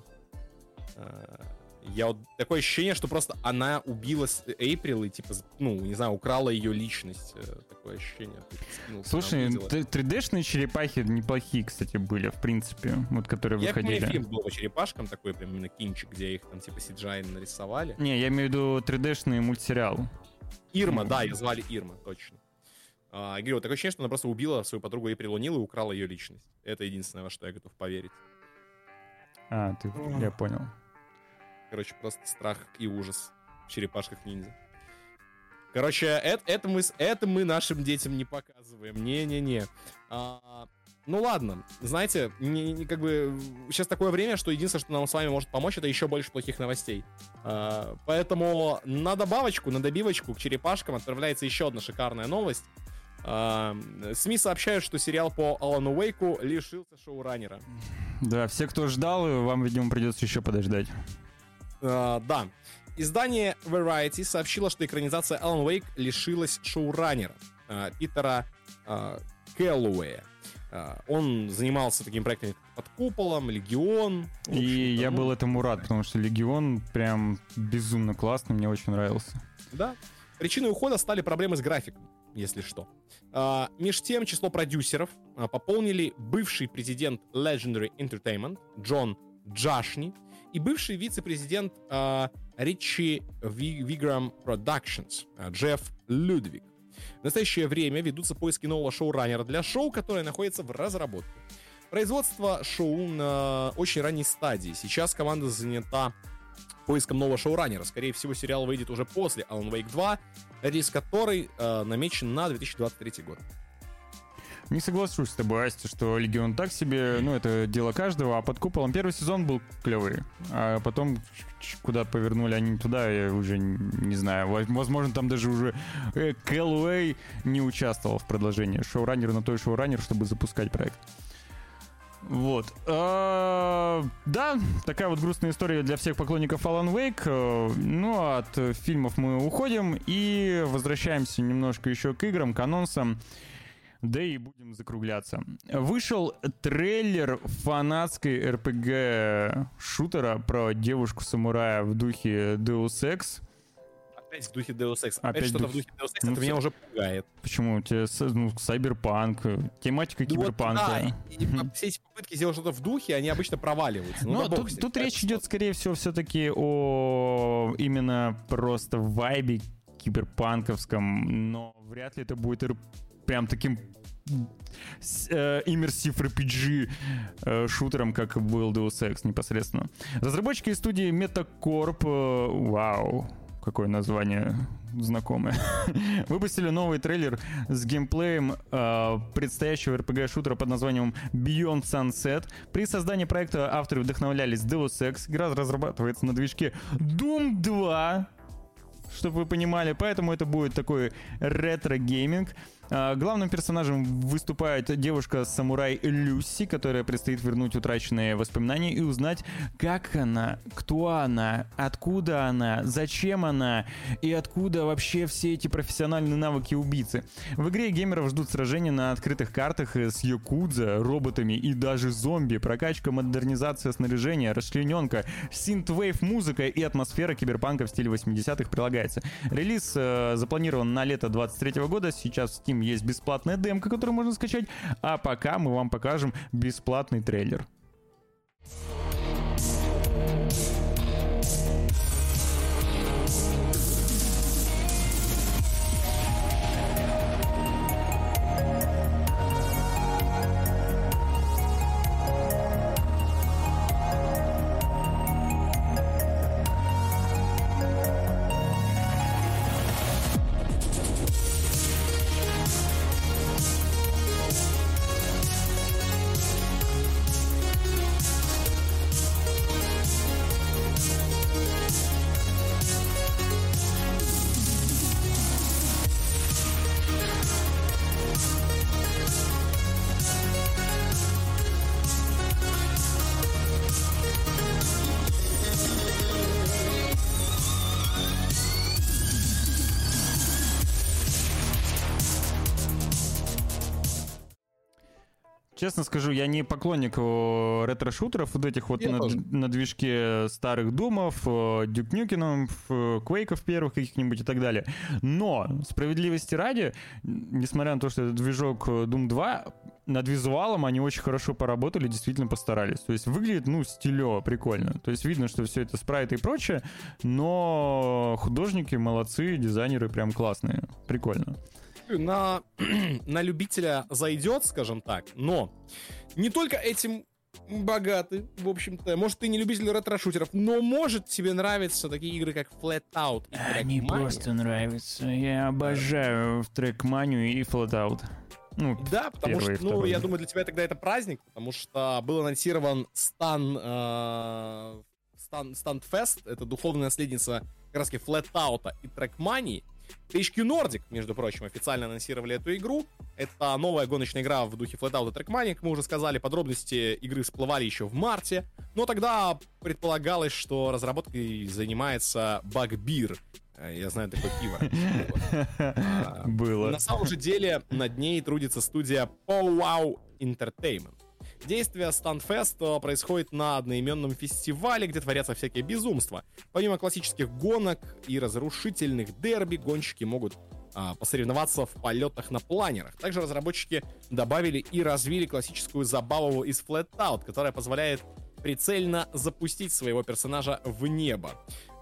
А, Я вот такое ощущение, что просто она убила с- Эйприл и типа, ну, не знаю, украла ее личность. Э, Такое ощущение. Ты скинул, Слушай, она увидела. т- 3D-шные черепахи неплохие, кстати, были, в принципе, вот которые Я выходили. фильм был по черепашкам такой, прям именно кинчик, где их там типа CGI нарисовали. Не, я имею в виду 3D-шный мультсериал. Ирма, да, ее звали Ирма, точно. А, я говорю, вот такое ощущение, что она просто убила свою подругу и прилунила и украла ее личность. Это единственное, во что я готов поверить. А, ты, я понял. Короче, просто страх и ужас в черепашках ниндзя. Короче, это, это, мы, с- это мы нашим детям не показываем. Не-не-не. А, ну ладно, знаете, не, не- как бы сейчас такое время, что единственное, что нам с вами может помочь, это еще больше плохих новостей. А, поэтому на добавочку, на добивочку к черепашкам отправляется еще одна шикарная новость. СМИ сообщают, что сериал по Алану Уэйку лишился шоураннера. Да, все, кто ждал, вам, видимо, придется еще подождать. А, да. Издание Variety сообщило, что экранизация Alan Wake лишилась шоураннера а, Питера а, Кэллоуэя. А, он занимался такими проектами под куполом, Легион. И я ну, был этому рад, потому что Легион прям безумно классный, мне очень нравился. Да. Причиной ухода стали проблемы с графиком, если что. А, меж тем, число продюсеров а, пополнили бывший президент Legendary Entertainment Джон Джашни и бывший вице-президент а, Ричи Ви- Виграм Productions а, Джефф Людвиг. В настоящее время ведутся поиски нового шоураннера для шоу, которое находится в разработке. Производство шоу на очень ранней стадии. Сейчас команда занята поиском нового шоураннера. Скорее всего, сериал выйдет уже после Alan Wake 2, релиз который э, намечен на 2023 год. Не соглашусь с тобой, Асти, что Легион так себе, ну, это дело каждого, а под куполом первый сезон был клевый, а потом куда повернули они туда, я уже не знаю. Во- Возможно, там даже уже э, Кэллоуэй не участвовал в продолжении. Шоураннер на той шоураннер, чтобы запускать проект. Вот. А, Да, такая вот грустная история для всех поклонников Alan Wake. Э, Ну, а от фильмов мы уходим и возвращаемся немножко еще к играм, к анонсам. Да и будем закругляться. Вышел трейлер фанатской РПГ-шутера про девушку-самурая в духе Deus Ex. Опять в духе Deus Ex. Опять, Опять что-то дух- в духе Deus Ex, Ну, это меня всё- уже пугает. Почему? У тебя с- ну, сайберпанк, э, тематика Ну вот, киберпанка. да, и- (laughs) и все эти попытки сделать что-то в духе, они обычно проваливаются. Ну, Ну, да тут, тут речь идет, скорее всего, все-таки о именно просто вайбе киберпанковском, но вряд ли это будет прям таким э, Immersive RPG э, шутером, как был Deus Ex непосредственно. Разработчики из студии Metacorp, вау, какое название знакомое, (laughs) выпустили новый трейлер с геймплеем э, предстоящего RPG-шутера под названием Beyond Sunset. При создании проекта авторы вдохновлялись Deus Ex. Игра разрабатывается на движке Doom 2, чтобы вы понимали, поэтому это будет такой ретро-гейминг. А, главным персонажем выступает девушка-самурай Люси, которая предстоит вернуть утраченные воспоминания и узнать, как она, кто она, откуда она, зачем она и откуда вообще все эти профессиональные навыки убийцы. В игре геймеров ждут сражения на открытых картах с якудза, роботами и даже зомби, прокачка, модернизация снаряжения, расчлененка, синтвейв музыка и атмосфера киберпанка в стиле 80-х прилагается. Релиз э, запланирован на лето 23 года, сейчас в Steam есть бесплатная демка, которую можно скачать. А пока мы вам покажем бесплатный трейлер. Честно скажу, я не поклонник ретро-шутеров, вот этих вот на, на движке старых Думов, Дюк Нюкинов, Квейков первых каких-нибудь и так далее. Но, справедливости ради, несмотря на то, что это движок Doom 2, над визуалом они очень хорошо поработали, действительно постарались. То есть выглядит, ну, стилево, прикольно. То есть видно, что все это спрайты и прочее, но художники молодцы, дизайнеры прям классные. Прикольно на, (clears throat) на любителя зайдет, скажем так, но не только этим богаты, в общем-то. Может, ты не любитель ретро-шутеров, но может тебе нравятся такие игры, как Flatout и Они просто нравятся. Я обожаю Trackmania и Flatout. Ну, да, потому что, ну, я думаю, для тебя тогда это праздник, потому что был анонсирован Стан, э, Стан, Станфест, это духовная наследница как раз таки Flatout и Trackmania, THQ Nordic, между прочим, официально анонсировали эту игру. Это новая гоночная игра в духе Flatout и Trackmania, мы уже сказали, подробности игры всплывали еще в марте, но тогда предполагалось, что разработкой занимается Bugbear. Э, я знаю такое пиво. (laughs) Было. На самом же деле над ней трудится студия Powwow Entertainment. Действие Stunfest э, происходит на одноименном фестивале, где творятся всякие безумства. Помимо классических гонок и разрушительных дерби, гонщики могут а, посоревноваться в полетах на планерах. Также разработчики добавили и развили классическую забаву из Flatout, которая позволяет прицельно запустить своего персонажа в небо.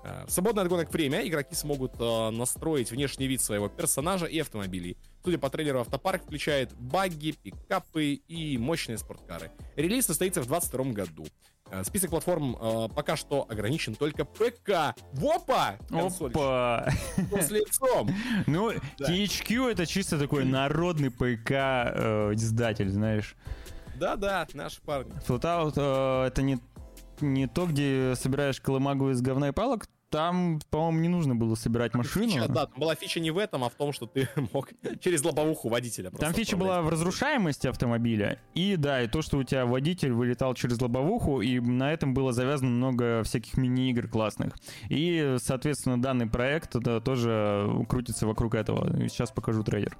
Э, в свободное от гонок время игроки смогут э, настроить внешний вид своего персонажа и автомобилей. Судя по трейлеру, автопарк включает багги, пикапы и мощные спорткары. Релиз состоится в 2022 году. Э, список платформ э, пока что ограничен только ПК. Вопа! Опа! С лицом. (laughs) Ну. THQ это чисто такой народный ПК э, издатель, знаешь. Да-да, наши парни. Flatout э, это не не то, где собираешь колымагу из говна и палок, там, по-моему, не нужно было собирать машину. Фича, да, там была фича не в этом, а в том, что ты (laughs) мог через лобовуху водителя Там фича была в разрушаемости автомобиля. И да, и то, что у тебя водитель вылетал через лобовуху, и на этом было завязано много всяких мини-игр классных. И, соответственно, данный проект это тоже крутится вокруг этого. Сейчас покажу трейлер.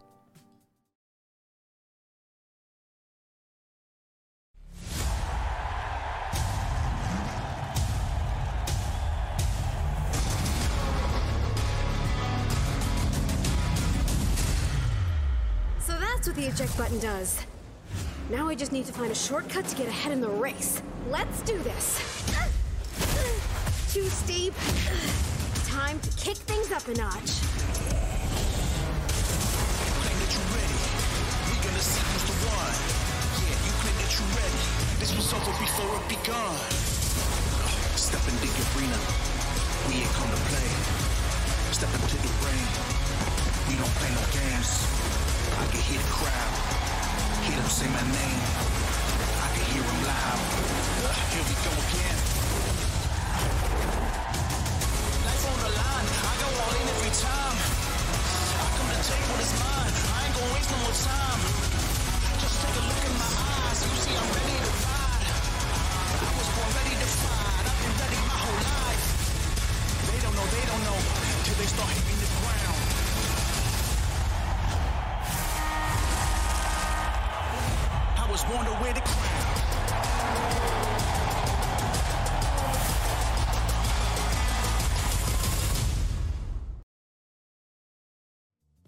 That's what the eject button does. Now I just need to find a shortcut to get ahead in the race. Let's do this. Too steep. Time to kick things up a notch. Claim that you're ready. We gonna see the one. Yeah, you claim that you're ready. This was over before it begun. Step into your arena. We ain't come to play. Step into the rain. We don't play no games. I can hear the crowd. Hear them say my name. I can hear them loud. Here we go again. Life on the line. I go all in every time. I come to take what is mine. I ain't gonna waste no more time. Just take a look in my eyes. You see, I'm ready to ride. I was born ready to fight. I've been ready my whole life. They don't know, they don't know till they start hitting was born to wear the crown.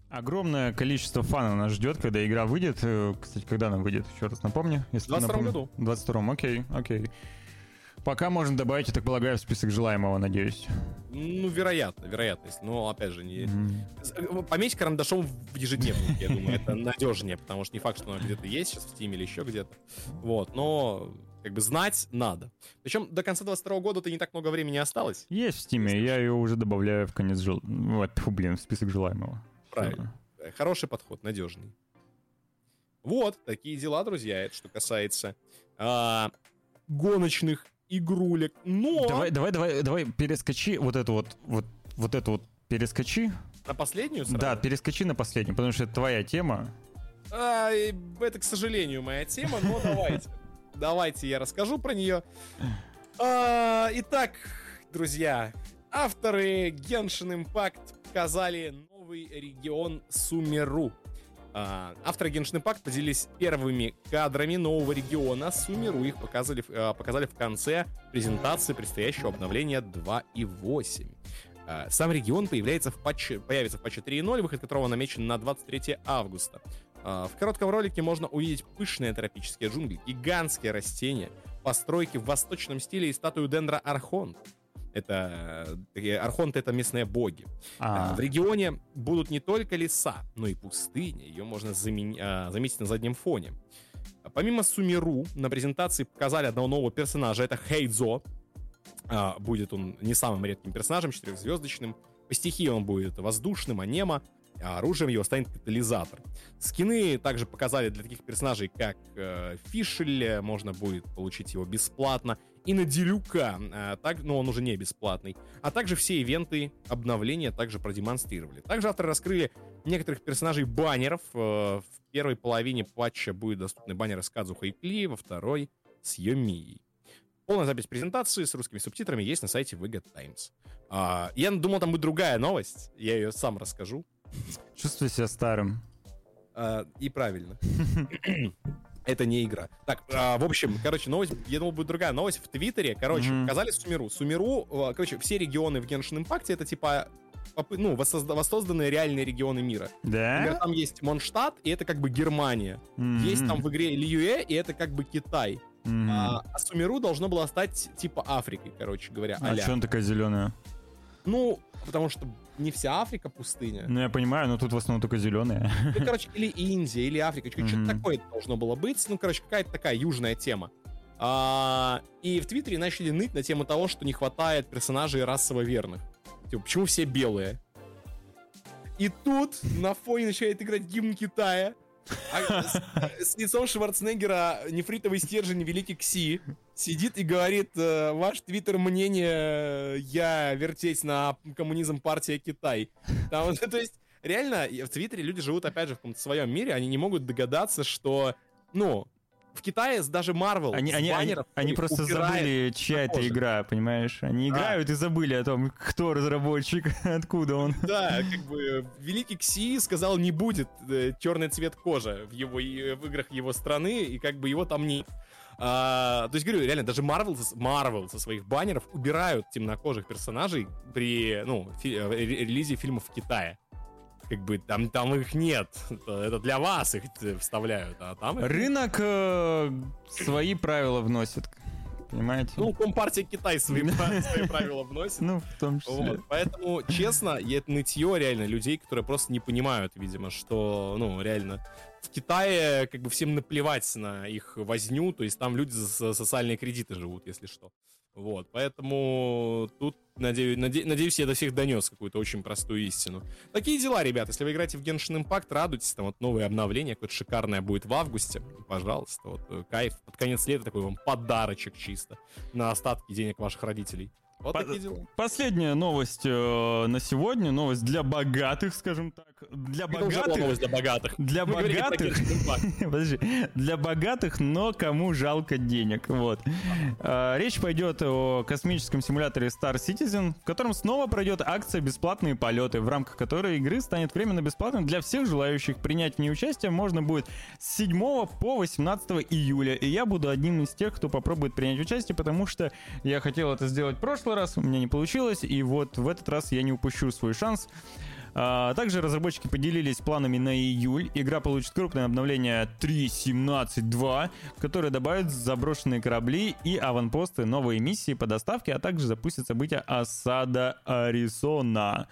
Огромное количество фанов нас ждет, когда игра выйдет. Э, Кстати, когда она выйдет? Еще раз напомни. Если В 22-м напомню. году. В 22-м, окей, окей. Пока можно добавить, я так полагаю, в список желаемого, надеюсь. Ну, вероятно, вероятность. Но, опять же, не... С- э, Пометь карандашом в ежедневник, я думаю, это надежнее, потому что не факт, что оно где-то есть сейчас в Steam или еще где-то. Вот, но как бы знать надо. Причем до конца 22 года-то не так много времени осталось. Есть в Стиме, я ее уже добавляю в конец жел... Вот, тьфу, блин, в список желаемого. Правильно. Э, Хороший подход, надежный. Вот, такие дела, друзья, это что касается а, гоночных игрулек. Но Давай, давай, давай, давай, перескочи вот эту вот, вот, вот эту вот перескочи. на последнюю сразу? Да, перескочи на последнюю, потому что это твоя тема. А, это, к сожалению, моя тема, но (laughs) давайте. Давайте я расскажу про нее. А, Итак, друзья, авторы Genshin Impact показали новый регион Сумеру. А, Авторы Impact поделились первыми кадрами нового региона Сумеру. Их показали, а, показали в конце презентации предстоящего обновления 2.8. А, Сам регион появляется в патче, появится в патче 3.0, выход которого намечен на 23 августа. В коротком ролике можно увидеть пышные тропические джунгли, гигантские растения, постройки в восточном стиле и статую Дендра Архонт. Это э, архонты это местные боги. А, А, В регионе будут не только леса, но и пустыни. Ее можно а, заметить на заднем фоне. А Помимо Сумиру, на презентации показали одного нового персонажа. Это Хейдзо. А, Будет он не самым редким персонажем, четырехзвездочным. По стихии он будет воздушным, анема, а оружием его станет катализатор. Скины также показали для таких персонажей, как э, Фишель, можно будет получить его бесплатно. И на Делюка, э, так, но он уже не бесплатный. А также все ивенты обновления также продемонстрировали. Также авторы раскрыли некоторых персонажей баннеров. Э, В первой половине патча будет доступны баннеры с Кадзухой и Кли, во второй с Йомией. Полная запись презентации с русскими субтитрами есть на сайте VG Times. А, я думал, там будет другая новость. Я ее сам расскажу. чувствую себя старым. А, и правильно. (laughs) Это не игра. Так, а, в общем, короче, новость, я думал, будет другая новость. В Твиттере, короче, Мгм. показали Сумеру. Сумеру, а, короче, все регионы в Genshin Impact это типа ну, воссозда- воссозданные реальные регионы мира. Например, Да? там есть Монштадт, и это как бы Германия. Есть там в игре Льюэ, и это как бы Китай. Мгм. А, а Сумеру должно было стать типа Африкой, короче говоря. А а-ля. что она такая зеленая? Ну, потому что не вся Африка пустыня. Ну, я понимаю, но тут в основном только зеленые. Ну, короче, или Индия, или Африка, что-то Мгм. такое должно было быть. Ну, короче, какая-то такая южная тема. А, и в Твиттере начали ныть на тему того, что не хватает персонажей расово верных. Типа, почему все белые? И тут на фоне начинает играть гимн Китая. А с, с лицом Шварценеггера нефритовый стержень Великий Кси сидит и говорит, э, ваш твиттер мнение, я вертеть на коммунизм партия Китай. Там, (laughs) то есть, реально, в Твиттере люди живут, опять же, в каком-то своем мире, они не могут догадаться, что, ну, в Китае даже Marvel Они, они, они, баннеров они просто забыли, чья это игра, понимаешь? Они играют и забыли о том, кто разработчик, (laughs) откуда он. Да, как бы Великий Кси сказал, не будет э, черный цвет кожи в его и- в играх его страны, и как бы его там не. А, то есть, говорю, реально, даже Marvel, со- Marvel со своих баннеров убирают темнокожих персонажей при, ну, фи- э, ре- релизе фильмов в Китае. Как бы там, там их нет. Это, для вас их вставляют, а там... их- Рынок э, свои правила вносит, понимаете? Ну, Компартия Китай свои, (laughs) свои правила вносит. Ну, в том числе. Вот, Поэтому, честно, это нытье реально людей, которые просто не понимают, видимо, что, ну, реально, в Китае как бы всем наплевать на их возню, то есть там люди за социальные кредиты живут, если что. Вот, поэтому тут, надеюсь, наде, надеюсь, я до всех донес какую-то очень простую истину. Такие дела, ребят, если вы играете в Genshin Impact, радуйтесь, там вот новое обновление, какое-то шикарное будет в августе, пожалуйста, вот, кайф, под конец лета такой вам подарочек чисто на остатки денег ваших родителей. Вот По- такие дела. Последняя новость э, на сегодня, новость для богатых, скажем так. Для Это богатых. новость для богатых. Для Мы богатых. (laughs) Подожди. Для богатых, но кому жалко денег. Вот. А, Речь пойдет о космическом симуляторе Star Citizen, в котором снова пройдет акция «Бесплатные полеты», в рамках которой игры станет временно бесплатным для всех желающих. Принять в ней участие можно будет с 7 по 18 июля. И я буду одним из тех, кто попробует принять участие, потому что я хотел это сделать в прошлый раз, у меня не получилось, и вот в этот раз я не упущу свой шанс. А, Также разработчики поделились планами на июль. Игра получит крупное обновление 3.17.2, которое добавит заброшенные корабли и аванпосты, новые миссии по доставке, а также запустит события осада Аризона.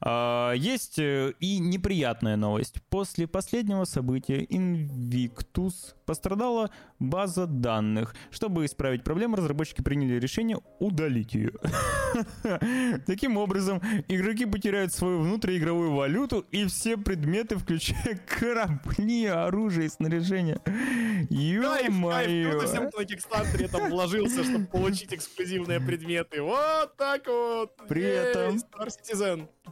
А, Есть э, и неприятная новость. После последнего события Invictus пострадала база данных. Чтобы исправить проблему, разработчики приняли решение удалить ее. (laughs) Таким образом, игроки потеряют свою внутриигровую валюту и все предметы, включая (laughs) корабли, оружие и снаряжение. Ё-моё. круто всем, кто на Кикстартере там вложился, чтобы получить эксклюзивные предметы. Вот так вот. При этом-.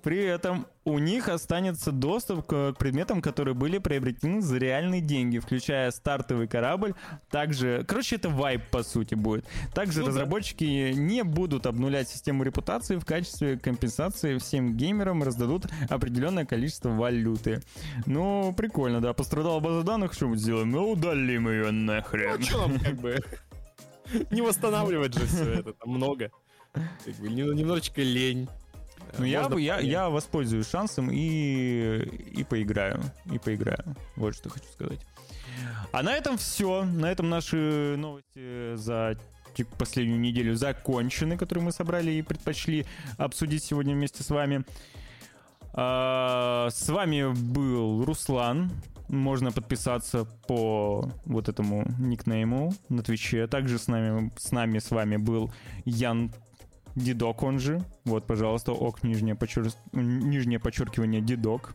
При этом у них останется доступ к предметам, которые были приобретены за реальные деньги, включая стартовый корабль. Также, короче, это вайп по сути будет. Также Ну да. разработчики не будут обнулять систему репутации в качестве компенсации всем геймерам раздадут определенное количество валюты. Ну, прикольно, да. Пострадала база данных, что мы сделаем? Ну, удалим ее нахрен. Ну, что нам как бы (laughs) не восстанавливать же все это, там много. Немножечко лень. Ну, я, бы- я, я воспользуюсь шансом и, и поиграю. И поиграю. Вот что хочу сказать. А на этом все. На этом наши новости за последнюю неделю закончены, которые мы собрали и предпочли обсудить сегодня вместе с вами. А, с вами был Руслан. Можно подписаться по вот этому никнейму на Твиче. Также с нами, с нами с вами был Ян Дидок, он же. Вот, пожалуйста, ок, нижнее, подчер- нижнее подчеркивание Дидок.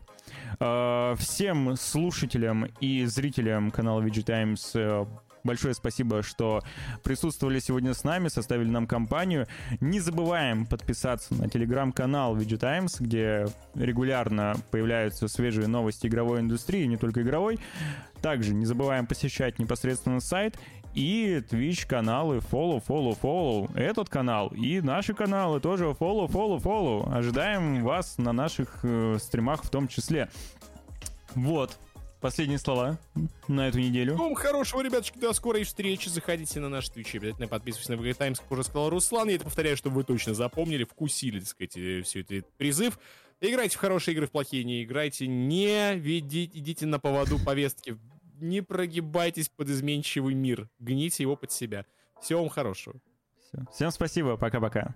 А, Всем слушателям и зрителям канала VG Times э, большое спасибо, что присутствовали сегодня с нами, составили нам компанию. Не забываем подписаться на телеграм-канал VG Times, где регулярно появляются свежие новости игровой индустрии, не только игровой. Также не забываем посещать непосредственно сайт и Twitch каналы follow, follow, follow. Этот канал и наши каналы тоже follow, follow, follow. Ожидаем вас на наших э, стримах в том числе. Вот. Последние слова на эту неделю. Всем хорошего, ребятушки, до скорой встречи. Заходите на наш Twitch, обязательно подписывайтесь на VG Times, как уже сказал Руслан. Я это повторяю, чтобы вы точно запомнили, вкусили, так сказать, э, все это призыв. Играйте в хорошие игры, в плохие не играйте. Не ведите, идите на поводу повестки. Не прогибайтесь под изменчивый мир. Гните его под себя. Всего вам хорошего. Всё. Всем спасибо. Пока-пока.